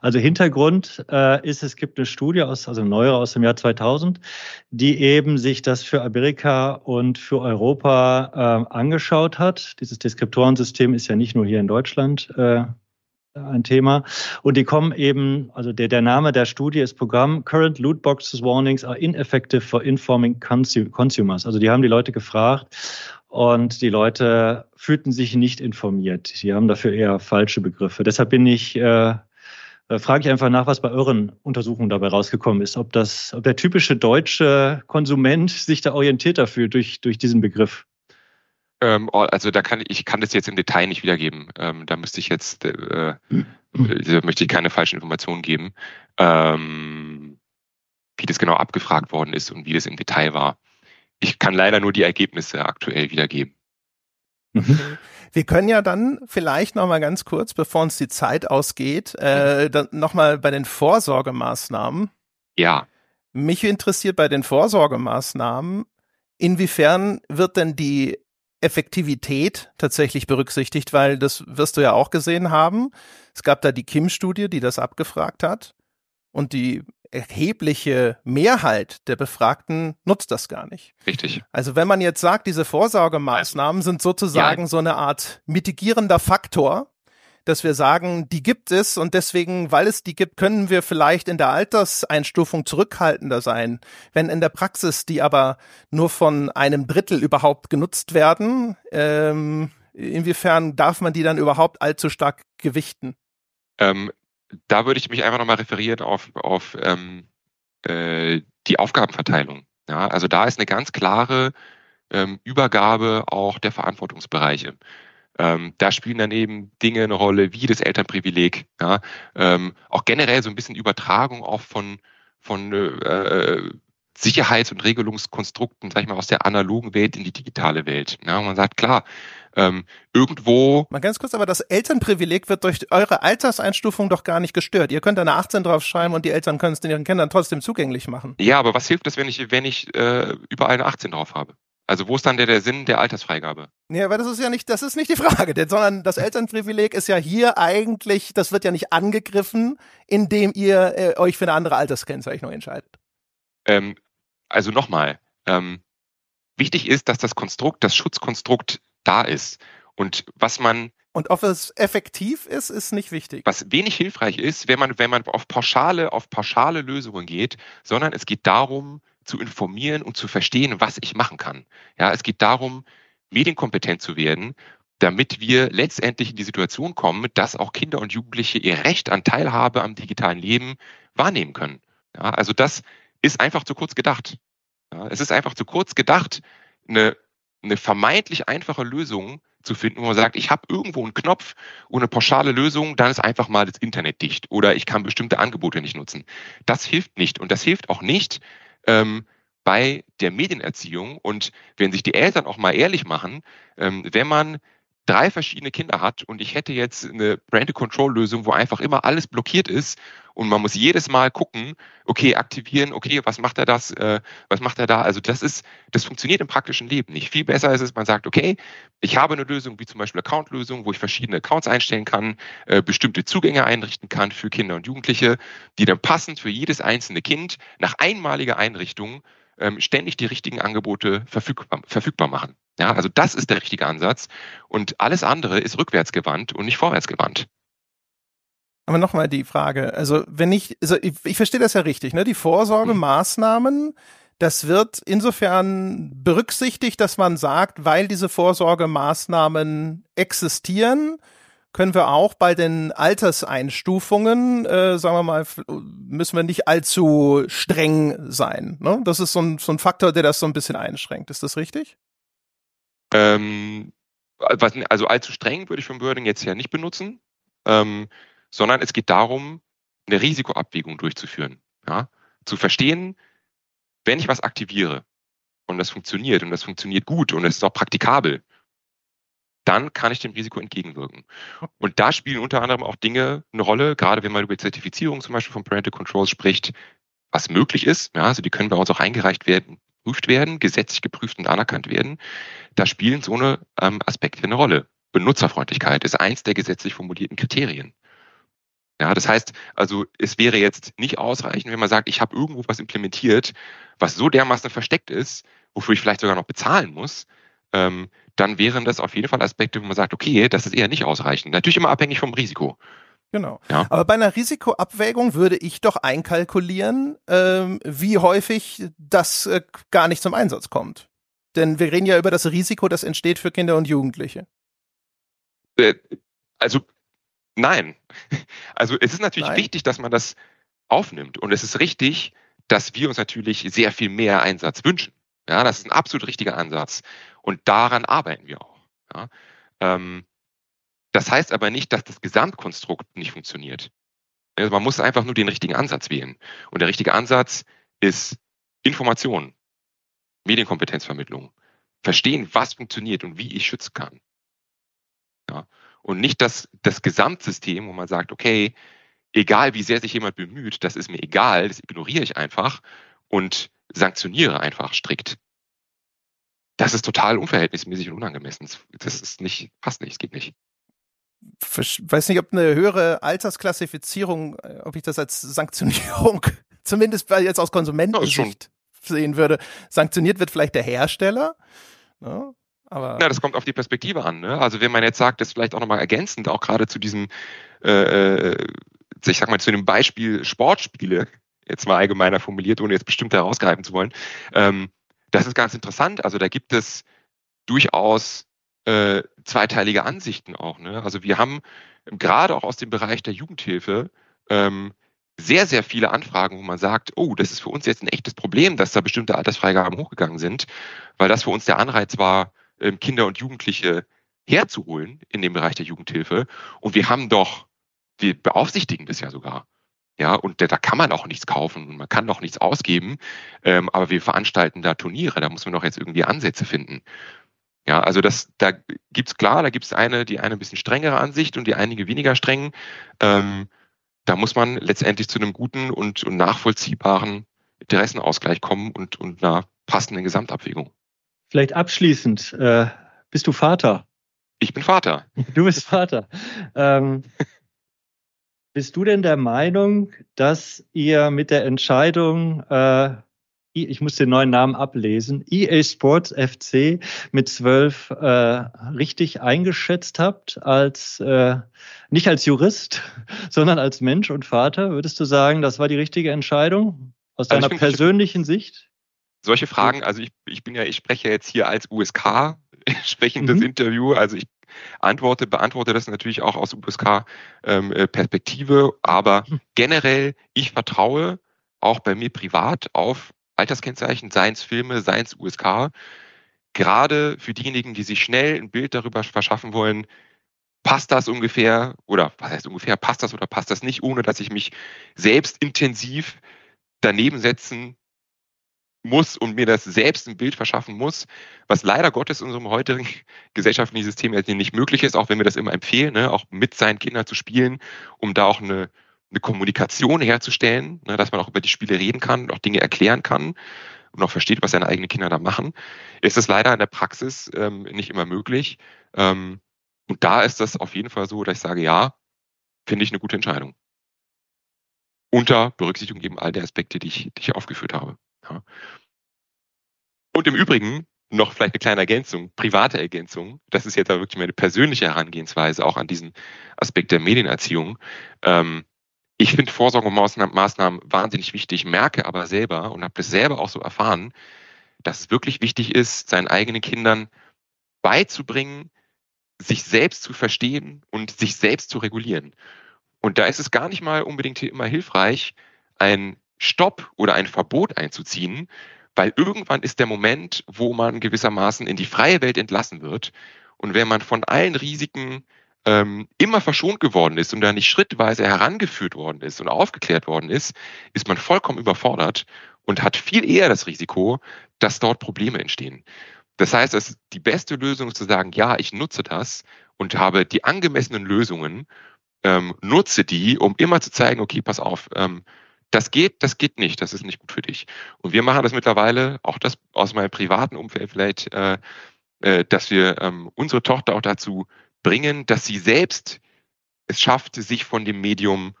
S3: Also Hintergrund äh, ist, es gibt eine Studie aus, also eine neuere aus dem Jahr 2000, die eben sich das für Amerika und für Europa äh, angeschaut hat. Dieses Deskriptorensystem ist ja nicht nur hier in Deutschland äh, ein Thema. Und die kommen eben, also der, der Name der Studie ist Programm Current Loot Boxes Warnings are ineffective for informing consumers. Also die haben die Leute gefragt, und die Leute fühlten sich nicht informiert. Die haben dafür eher falsche Begriffe. Deshalb bin ich, äh, äh, frage ich einfach nach, was bei euren Untersuchungen dabei rausgekommen ist, ob das, ob der typische deutsche Konsument sich da orientierter fühlt durch, durch diesen Begriff.
S2: Ähm, oh, also da kann ich kann das jetzt im Detail nicht wiedergeben. Ähm, da müsste ich jetzt, äh, da möchte ich keine falschen Informationen geben, ähm, wie das genau abgefragt worden ist und wie das im Detail war ich kann leider nur die Ergebnisse aktuell wiedergeben.
S1: Mhm. Wir können ja dann vielleicht noch mal ganz kurz, bevor uns die Zeit ausgeht, äh, noch mal bei den Vorsorgemaßnahmen.
S2: Ja.
S1: Mich interessiert bei den Vorsorgemaßnahmen, inwiefern wird denn die Effektivität tatsächlich berücksichtigt, weil das wirst du ja auch gesehen haben. Es gab da die Kim-Studie, die das abgefragt hat. Und die erhebliche Mehrheit der Befragten nutzt das gar nicht.
S2: Richtig.
S1: Also wenn man jetzt sagt, diese Vorsorgemaßnahmen sind sozusagen ja. so eine Art mitigierender Faktor, dass wir sagen, die gibt es und deswegen, weil es die gibt, können wir vielleicht in der Alterseinstufung zurückhaltender sein. Wenn in der Praxis die aber nur von einem Drittel überhaupt genutzt werden, ähm, inwiefern darf man die dann überhaupt allzu stark gewichten?
S2: Ähm, da würde ich mich einfach nochmal referieren auf, auf ähm, äh, die Aufgabenverteilung. Ja, also da ist eine ganz klare ähm, Übergabe auch der Verantwortungsbereiche. Ähm, da spielen dann eben Dinge eine Rolle wie das Elternprivileg, ja, ähm, auch generell so ein bisschen Übertragung auch von, von äh, Sicherheits- und Regelungskonstrukten, sag ich mal, aus der analogen Welt in die digitale Welt. Ja, man sagt, klar, ähm, irgendwo.
S1: Mal ganz kurz, aber das Elternprivileg wird durch eure Alterseinstufung doch gar nicht gestört. Ihr könnt eine 18 draufschreiben und die Eltern können es den ihren Kindern trotzdem zugänglich machen.
S2: Ja, aber was hilft das, wenn ich, wenn ich äh, überall eine 18 drauf habe? Also wo ist dann der, der Sinn der Altersfreigabe?
S1: Ja, aber das ist ja nicht, das ist nicht die Frage, denn, sondern das Elternprivileg ist ja hier eigentlich, das wird ja nicht angegriffen, indem ihr äh, euch für eine andere Alterskennzeichnung entscheidet.
S2: Ähm, also nochmal, ähm, wichtig ist, dass das Konstrukt, das Schutzkonstrukt da ist. Und was man
S1: und ob es effektiv ist, ist nicht wichtig.
S2: Was wenig hilfreich ist, wenn man, wenn man auf pauschale, auf pauschale Lösungen geht, sondern es geht darum, zu informieren und zu verstehen, was ich machen kann. Ja, es geht darum, medienkompetent zu werden, damit wir letztendlich in die Situation kommen, dass auch Kinder und Jugendliche ihr Recht an Teilhabe am digitalen Leben wahrnehmen können. Ja, also das ist einfach zu kurz gedacht. Ja, es ist einfach zu kurz gedacht, eine, eine vermeintlich einfache Lösung zu finden, wo man sagt, ich habe irgendwo einen Knopf und eine pauschale Lösung, dann ist einfach mal das Internet dicht oder ich kann bestimmte Angebote nicht nutzen. Das hilft nicht und das hilft auch nicht ähm, bei der Medienerziehung. Und wenn sich die Eltern auch mal ehrlich machen, ähm, wenn man drei verschiedene Kinder hat und ich hätte jetzt eine Brand-Control-Lösung, wo einfach immer alles blockiert ist und man muss jedes Mal gucken, okay, aktivieren, okay, was macht er das, äh, was macht er da? Also das ist, das funktioniert im praktischen Leben nicht. Viel besser ist es, man sagt, okay, ich habe eine Lösung wie zum Beispiel Account-Lösung, wo ich verschiedene Accounts einstellen kann, äh, bestimmte Zugänge einrichten kann für Kinder und Jugendliche, die dann passend für jedes einzelne Kind nach einmaliger Einrichtung ähm, ständig die richtigen Angebote verfügbar, verfügbar machen. Ja, also das ist der richtige Ansatz. Und alles andere ist rückwärtsgewandt und nicht vorwärtsgewandt.
S1: Aber nochmal die Frage, also wenn ich, also ich, ich verstehe das ja richtig, ne? Die Vorsorgemaßnahmen, das wird insofern berücksichtigt, dass man sagt, weil diese Vorsorgemaßnahmen existieren, können wir auch bei den Alterseinstufungen, äh, sagen wir mal, müssen wir nicht allzu streng sein. Ne? Das ist so ein, so ein Faktor, der das so ein bisschen einschränkt. Ist das richtig?
S2: Ähm, also allzu streng würde ich vom Wording jetzt ja nicht benutzen, ähm, sondern es geht darum, eine Risikoabwägung durchzuführen. Ja? Zu verstehen, wenn ich was aktiviere und das funktioniert und das funktioniert gut und es ist auch praktikabel, dann kann ich dem Risiko entgegenwirken. Und da spielen unter anderem auch Dinge eine Rolle, gerade wenn man über Zertifizierung zum Beispiel von Parental Controls spricht, was möglich ist. Ja, also die können bei uns auch eingereicht werden, geprüft werden, gesetzlich geprüft und anerkannt werden. Da spielen so eine ähm, Aspekte eine Rolle. Benutzerfreundlichkeit ist eins der gesetzlich formulierten Kriterien. Ja, das heißt, also es wäre jetzt nicht ausreichend, wenn man sagt, ich habe irgendwo was implementiert, was so dermaßen versteckt ist, wofür ich vielleicht sogar noch bezahlen muss, ähm, dann wären das auf jeden Fall Aspekte, wo man sagt, okay, das ist eher nicht ausreichend. Natürlich immer abhängig vom Risiko.
S1: Genau. Ja. Aber bei einer Risikoabwägung würde ich doch einkalkulieren, ähm, wie häufig das äh, gar nicht zum Einsatz kommt. Denn wir reden ja über das Risiko, das entsteht für Kinder und Jugendliche.
S2: Äh, also nein. Also es ist natürlich nein. wichtig, dass man das aufnimmt. Und es ist richtig, dass wir uns natürlich sehr viel mehr Einsatz wünschen. Ja, das ist ein absolut richtiger Ansatz. Und daran arbeiten wir auch. Ja. Ähm, das heißt aber nicht, dass das Gesamtkonstrukt nicht funktioniert. Also man muss einfach nur den richtigen Ansatz wählen. Und der richtige Ansatz ist Information, Medienkompetenzvermittlung, verstehen, was funktioniert und wie ich schützen kann. Ja. Und nicht das, das Gesamtsystem, wo man sagt, okay, egal wie sehr sich jemand bemüht, das ist mir egal, das ignoriere ich einfach und sanktioniere einfach strikt. Das ist total unverhältnismäßig und unangemessen. Das ist nicht, passt nicht, es geht nicht
S1: weiß nicht, ob eine höhere Altersklassifizierung, äh, ob ich das als Sanktionierung, zumindest jetzt aus Konsumentensicht sehen würde. Sanktioniert wird vielleicht der Hersteller.
S2: Ja, ne? aber ja, das kommt auf die Perspektive an. Ne? Also wenn man jetzt sagt, das vielleicht auch nochmal ergänzend, auch gerade zu diesem, äh, äh, ich sag mal, zu dem Beispiel Sportspiele, jetzt mal allgemeiner formuliert, ohne jetzt bestimmte herausgreifen zu wollen, ähm, das ist ganz interessant. Also da gibt es durchaus äh, zweiteilige Ansichten auch. Ne? Also wir haben gerade auch aus dem Bereich der Jugendhilfe ähm, sehr, sehr viele Anfragen, wo man sagt, oh, das ist für uns jetzt ein echtes Problem, dass da bestimmte Altersfreigaben hochgegangen sind, weil das für uns der Anreiz war, ähm, Kinder und Jugendliche herzuholen in dem Bereich der Jugendhilfe. Und wir haben doch, wir beaufsichtigen das ja sogar. Ja, und da, kann man auch nichts kaufen und man kann doch nichts ausgeben, ähm, aber wir veranstalten da Turniere, da muss man doch jetzt irgendwie Ansätze finden. Ja, also das, da gibt's klar, da gibt's eine, die eine ein bisschen strengere Ansicht und die einige weniger streng. Ähm, da muss man letztendlich zu einem guten und, und nachvollziehbaren Interessenausgleich kommen und, und einer passenden Gesamtabwägung.
S3: Vielleicht abschließend, äh, bist du Vater?
S2: Ich bin Vater.
S3: Du bist Vater. Ähm, bist du denn der Meinung, dass ihr mit der Entscheidung äh, ich muss den neuen Namen ablesen, EA Sports FC mit zwölf äh, richtig eingeschätzt habt, als äh, nicht als Jurist, sondern als Mensch und Vater. Würdest du sagen, das war die richtige Entscheidung aus also deiner also persönlichen Sicht?
S2: Solche Fragen, also ich, ich bin ja, ich spreche jetzt hier als USK sprechendes mhm. Interview, also ich antworte, beantworte das natürlich auch aus USK-Perspektive, ähm, aber mhm. generell, ich vertraue auch bei mir privat auf Alterskennzeichen, seien es Filme, seien es USK, gerade für diejenigen, die sich schnell ein Bild darüber verschaffen wollen, passt das ungefähr oder was heißt ungefähr, passt das oder passt das nicht, ohne dass ich mich selbst intensiv daneben setzen muss und mir das selbst ein Bild verschaffen muss, was leider Gottes in unserem heutigen gesellschaftlichen System nicht möglich ist, auch wenn wir das immer empfehlen, ne, auch mit seinen Kindern zu spielen, um da auch eine, eine Kommunikation herzustellen, ne, dass man auch über die Spiele reden kann und auch Dinge erklären kann und auch versteht, was seine eigenen Kinder da machen, ist es leider in der Praxis ähm, nicht immer möglich. Ähm, und da ist das auf jeden Fall so, dass ich sage, ja, finde ich eine gute Entscheidung. Unter Berücksichtigung eben all der Aspekte, die ich, die ich aufgeführt habe. Ja. Und im Übrigen noch vielleicht eine kleine Ergänzung, private Ergänzung. Das ist jetzt aber wirklich meine persönliche Herangehensweise auch an diesen Aspekt der Medienerziehung. Ähm, ich finde Vorsorgemaßnahmen wahnsinnig wichtig, merke aber selber und habe das selber auch so erfahren, dass es wirklich wichtig ist, seinen eigenen Kindern beizubringen, sich selbst zu verstehen und sich selbst zu regulieren. Und da ist es gar nicht mal unbedingt immer hilfreich, ein Stopp oder ein Verbot einzuziehen, weil irgendwann ist der Moment, wo man gewissermaßen in die freie Welt entlassen wird. Und wenn man von allen Risiken ähm, immer verschont geworden ist und da nicht schrittweise herangeführt worden ist und aufgeklärt worden ist, ist man vollkommen überfordert und hat viel eher das Risiko, dass dort Probleme entstehen. Das heißt, dass die beste Lösung ist zu sagen, ja, ich nutze das und habe die angemessenen Lösungen, ähm, nutze die, um immer zu zeigen, okay, pass auf, ähm, das geht, das geht nicht, das ist nicht gut für dich. Und wir machen das mittlerweile, auch das aus meinem privaten Umfeld vielleicht, äh, äh, dass wir ähm, unsere Tochter auch dazu bringen, dass sie selbst es schafft, sich von dem Medium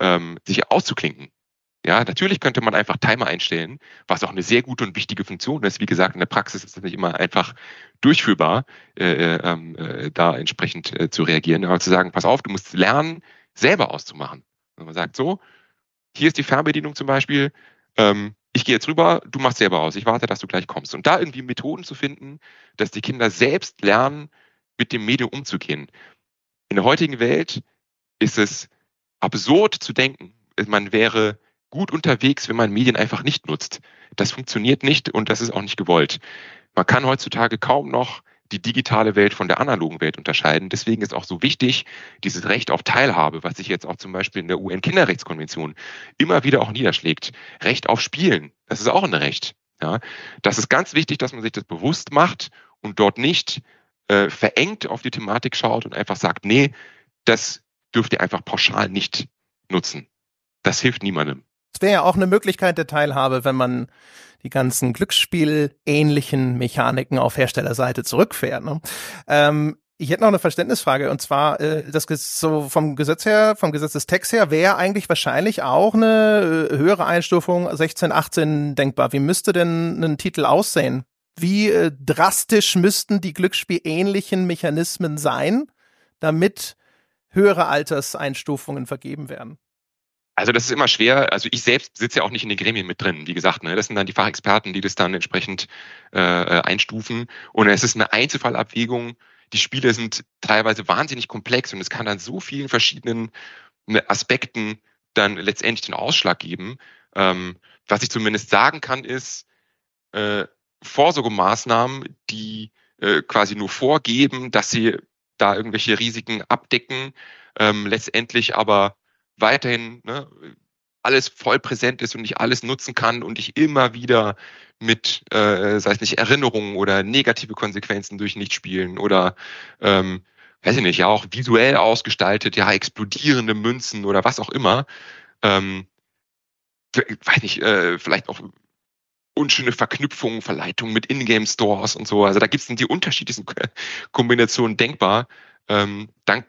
S2: ähm, sich auszuklinken. Ja, natürlich könnte man einfach Timer einstellen, was auch eine sehr gute und wichtige Funktion ist. Wie gesagt, in der Praxis ist das nicht immer einfach durchführbar, äh, äh, ähm, äh, da entsprechend äh, zu reagieren. Aber zu sagen, pass auf, du musst lernen, selber auszumachen. Wenn man sagt, so, hier ist die Fernbedienung zum Beispiel, ähm, ich gehe jetzt rüber, du machst selber aus, ich warte, dass du gleich kommst. Und da irgendwie Methoden zu finden, dass die Kinder selbst lernen, mit dem Medium umzugehen. In der heutigen Welt ist es absurd zu denken, man wäre gut unterwegs, wenn man Medien einfach nicht nutzt. Das funktioniert nicht und das ist auch nicht gewollt. Man kann heutzutage kaum noch die digitale Welt von der analogen Welt unterscheiden. Deswegen ist auch so wichtig, dieses Recht auf Teilhabe, was sich jetzt auch zum Beispiel in der UN-Kinderrechtskonvention immer wieder auch niederschlägt. Recht auf Spielen, das ist auch ein Recht. Ja, das ist ganz wichtig, dass man sich das bewusst macht und dort nicht äh, verengt auf die Thematik schaut und einfach sagt, nee, das dürft ihr einfach pauschal nicht nutzen. Das hilft niemandem.
S1: Es wäre ja auch eine Möglichkeit der Teilhabe, wenn man die ganzen Glücksspiel-ähnlichen Mechaniken auf Herstellerseite zurückfährt. Ne? Ähm, ich hätte noch eine Verständnisfrage und zwar äh, das so vom Gesetz her, vom Gesetzestext her wäre eigentlich wahrscheinlich auch eine äh, höhere Einstufung 16, 18 denkbar. Wie müsste denn ein Titel aussehen? Wie äh, drastisch müssten die Glücksspiel-ähnlichen Mechanismen sein, damit höhere Alterseinstufungen vergeben werden?
S2: Also das ist immer schwer. Also ich selbst sitze ja auch nicht in den Gremien mit drin. Wie gesagt, ne, das sind dann die Fachexperten, die das dann entsprechend äh, äh, einstufen. Und es ist eine Einzelfallabwägung. Die Spiele sind teilweise wahnsinnig komplex und es kann dann so vielen verschiedenen ne, Aspekten dann letztendlich den Ausschlag geben. Ähm, was ich zumindest sagen kann, ist äh, Vorsorgemaßnahmen, die äh, quasi nur vorgeben, dass sie da irgendwelche Risiken abdecken, ähm, letztendlich aber weiterhin ne, alles voll präsent ist und ich alles nutzen kann und ich immer wieder mit, äh, sei es nicht Erinnerungen oder negative Konsequenzen durch Nichtspielen oder ähm, weiß ich nicht, ja auch visuell ausgestaltet, ja explodierende Münzen oder was auch immer, ähm, weiß nicht, äh, vielleicht auch unschöne Verknüpfungen, Verleitungen mit Ingame-Stores und so. Also da gibt es die unterschiedlichsten Kombinationen denkbar. Ähm, dann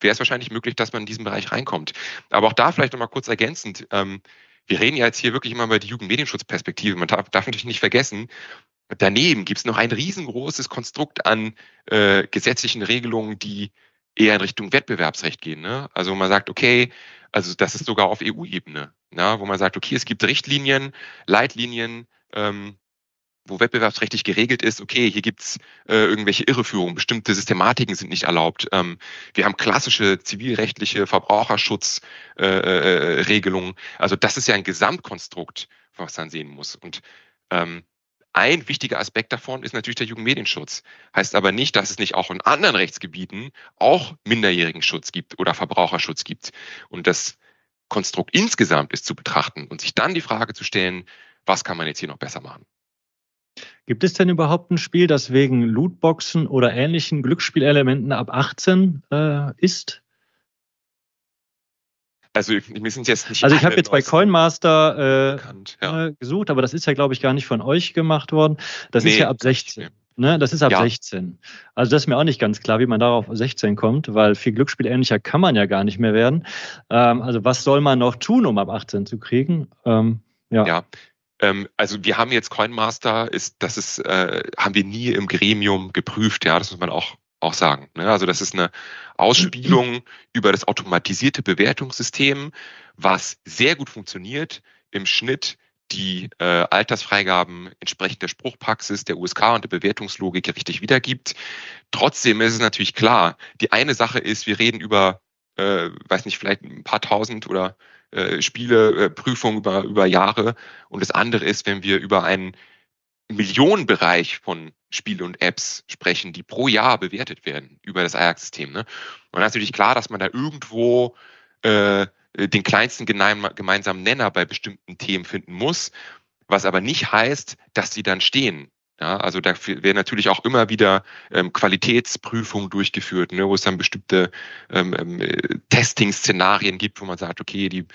S2: wäre es wahrscheinlich möglich, dass man in diesen Bereich reinkommt. Aber auch da vielleicht nochmal kurz ergänzend. Ähm, wir reden ja jetzt hier wirklich immer über die Jugendmedienschutzperspektive. Man darf, darf natürlich nicht vergessen, daneben gibt es noch ein riesengroßes Konstrukt an äh, gesetzlichen Regelungen, die eher in Richtung Wettbewerbsrecht gehen. Ne? Also man sagt, okay, also das ist sogar auf EU-Ebene, ne? wo man sagt, okay, es gibt Richtlinien, Leitlinien, ähm, wo wettbewerbsrechtlich geregelt ist, okay, hier gibt's äh, irgendwelche Irreführungen, bestimmte Systematiken sind nicht erlaubt. Ähm, wir haben klassische zivilrechtliche Verbraucherschutzregelungen. Äh, äh, also das ist ja ein Gesamtkonstrukt, was man sehen muss. Und ähm, ein wichtiger Aspekt davon ist natürlich der Jugendmedienschutz. Heißt aber nicht, dass es nicht auch in anderen Rechtsgebieten auch Minderjährigenschutz gibt oder Verbraucherschutz gibt. Und das Konstrukt insgesamt ist zu betrachten und sich dann die Frage zu stellen, was kann man jetzt hier noch besser machen?
S3: Gibt es denn überhaupt ein Spiel, das wegen Lootboxen oder ähnlichen Glücksspielelementen ab 18 äh, ist?
S2: Also wir sind jetzt nicht.
S3: Also ich habe jetzt bei Coinmaster äh, ja. Äh, gesucht, aber das ist ja, glaube ich, gar nicht von euch gemacht worden. Das nee, ist ja ab 16. Ne, das ist ab ja. 16. Also das ist mir auch nicht ganz klar, wie man darauf 16 kommt, weil viel Glücksspielähnlicher kann man ja gar nicht mehr werden. Ähm, also was soll man noch tun, um ab 18 zu kriegen? Ähm,
S2: ja. ja. Ähm, also wir haben jetzt Coinmaster, ist, das ist, äh, haben wir nie im Gremium geprüft, ja, das muss man auch auch sagen. Ne? Also das ist eine Ausspielung über das automatisierte Bewertungssystem, was sehr gut funktioniert, im Schnitt die äh, Altersfreigaben entsprechend der Spruchpraxis, der USK und der Bewertungslogik richtig wiedergibt. Trotzdem ist es natürlich klar, die eine Sache ist, wir reden über, äh, weiß nicht, vielleicht ein paar tausend oder äh, Spiele, äh, Prüfungen über, über Jahre. Und das andere ist, wenn wir über einen Millionenbereich von Spiele und Apps sprechen, die pro Jahr bewertet werden über das Ajax-System. Ne? Und natürlich klar, dass man da irgendwo äh, den kleinsten gemeinsamen Nenner bei bestimmten Themen finden muss, was aber nicht heißt, dass sie dann stehen. Ja, also da werden natürlich auch immer wieder ähm, Qualitätsprüfungen durchgeführt, ne, wo es dann bestimmte ähm, ähm, Testing-Szenarien gibt, wo man sagt, okay, die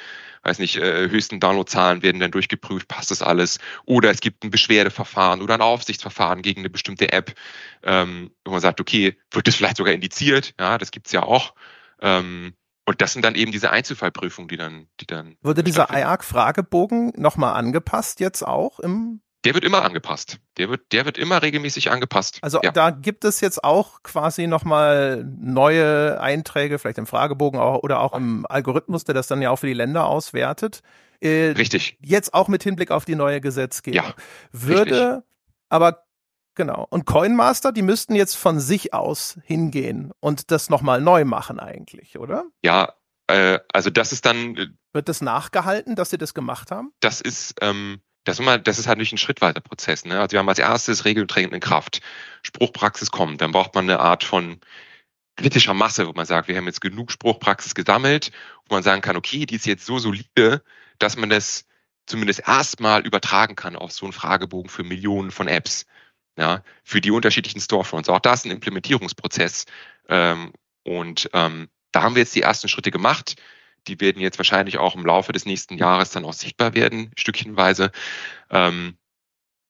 S2: weiß nicht, äh, höchsten Downloadzahlen werden dann durchgeprüft, passt das alles? Oder es gibt ein Beschwerdeverfahren oder ein Aufsichtsverfahren gegen eine bestimmte App, ähm, wo man sagt, okay, wird das vielleicht sogar indiziert? Ja, das gibt's ja auch. Ähm, und das sind dann eben diese Einzelfallprüfungen, die dann, die dann.
S1: Wurde dieser IARC-Fragebogen nochmal angepasst jetzt auch im
S2: der wird immer angepasst. Der wird, der wird immer regelmäßig angepasst.
S1: Also ja. da gibt es jetzt auch quasi nochmal neue Einträge, vielleicht im Fragebogen auch, oder auch im Algorithmus, der das dann ja auch für die Länder auswertet.
S2: Äh, richtig.
S1: Jetzt auch mit Hinblick auf die neue Gesetzgebung. Ja, Würde richtig. aber Genau. Und Coinmaster, die müssten jetzt von sich aus hingehen und das nochmal neu machen eigentlich, oder?
S2: Ja, äh, also das ist dann. Äh,
S1: Wird das nachgehalten, dass sie das gemacht haben?
S2: Das ist, ähm, das, immer, das ist halt nicht ein schrittweiter Prozess. Ne? Also wir haben als erstes Regelträgen in Kraft. Spruchpraxis kommt. Dann braucht man eine Art von kritischer Masse, wo man sagt, wir haben jetzt genug Spruchpraxis gesammelt, wo man sagen kann, okay, die ist jetzt so solide, dass man das zumindest erstmal übertragen kann auf so einen Fragebogen für Millionen von Apps. Ja, für die unterschiedlichen Storefronts. Auch das ist ein Implementierungsprozess. Ähm, und ähm, da haben wir jetzt die ersten Schritte gemacht. Die werden jetzt wahrscheinlich auch im Laufe des nächsten Jahres dann auch sichtbar werden, stückchenweise. Ähm,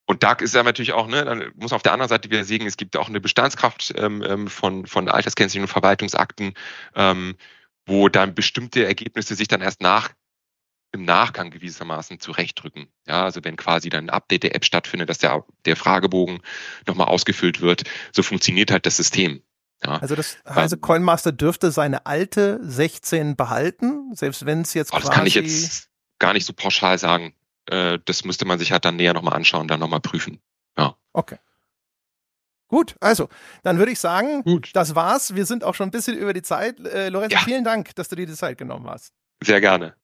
S2: und da ist ja natürlich auch, ne, dann muss auf der anderen Seite wieder sehen, es gibt auch eine Bestandskraft ähm, ähm von, von Alterskennzeichen und Verwaltungsakten, ähm, wo dann bestimmte Ergebnisse sich dann erst nach im Nachgang gewissermaßen zurechtdrücken. Ja, also wenn quasi dann ein Update der App stattfindet, dass der, der Fragebogen nochmal ausgefüllt wird, so funktioniert halt das System.
S1: Ja. Also das also Coinmaster dürfte seine alte 16 behalten, selbst wenn es jetzt oh,
S2: Das kann ich jetzt gar nicht so pauschal sagen. Äh, das müsste man sich halt dann näher nochmal anschauen, dann nochmal prüfen. Ja.
S1: Okay. Gut, also, dann würde ich sagen, Gut. das war's. Wir sind auch schon ein bisschen über die Zeit. Äh, Lorenzo, ja. vielen Dank, dass du dir die Zeit genommen hast.
S2: Sehr gerne.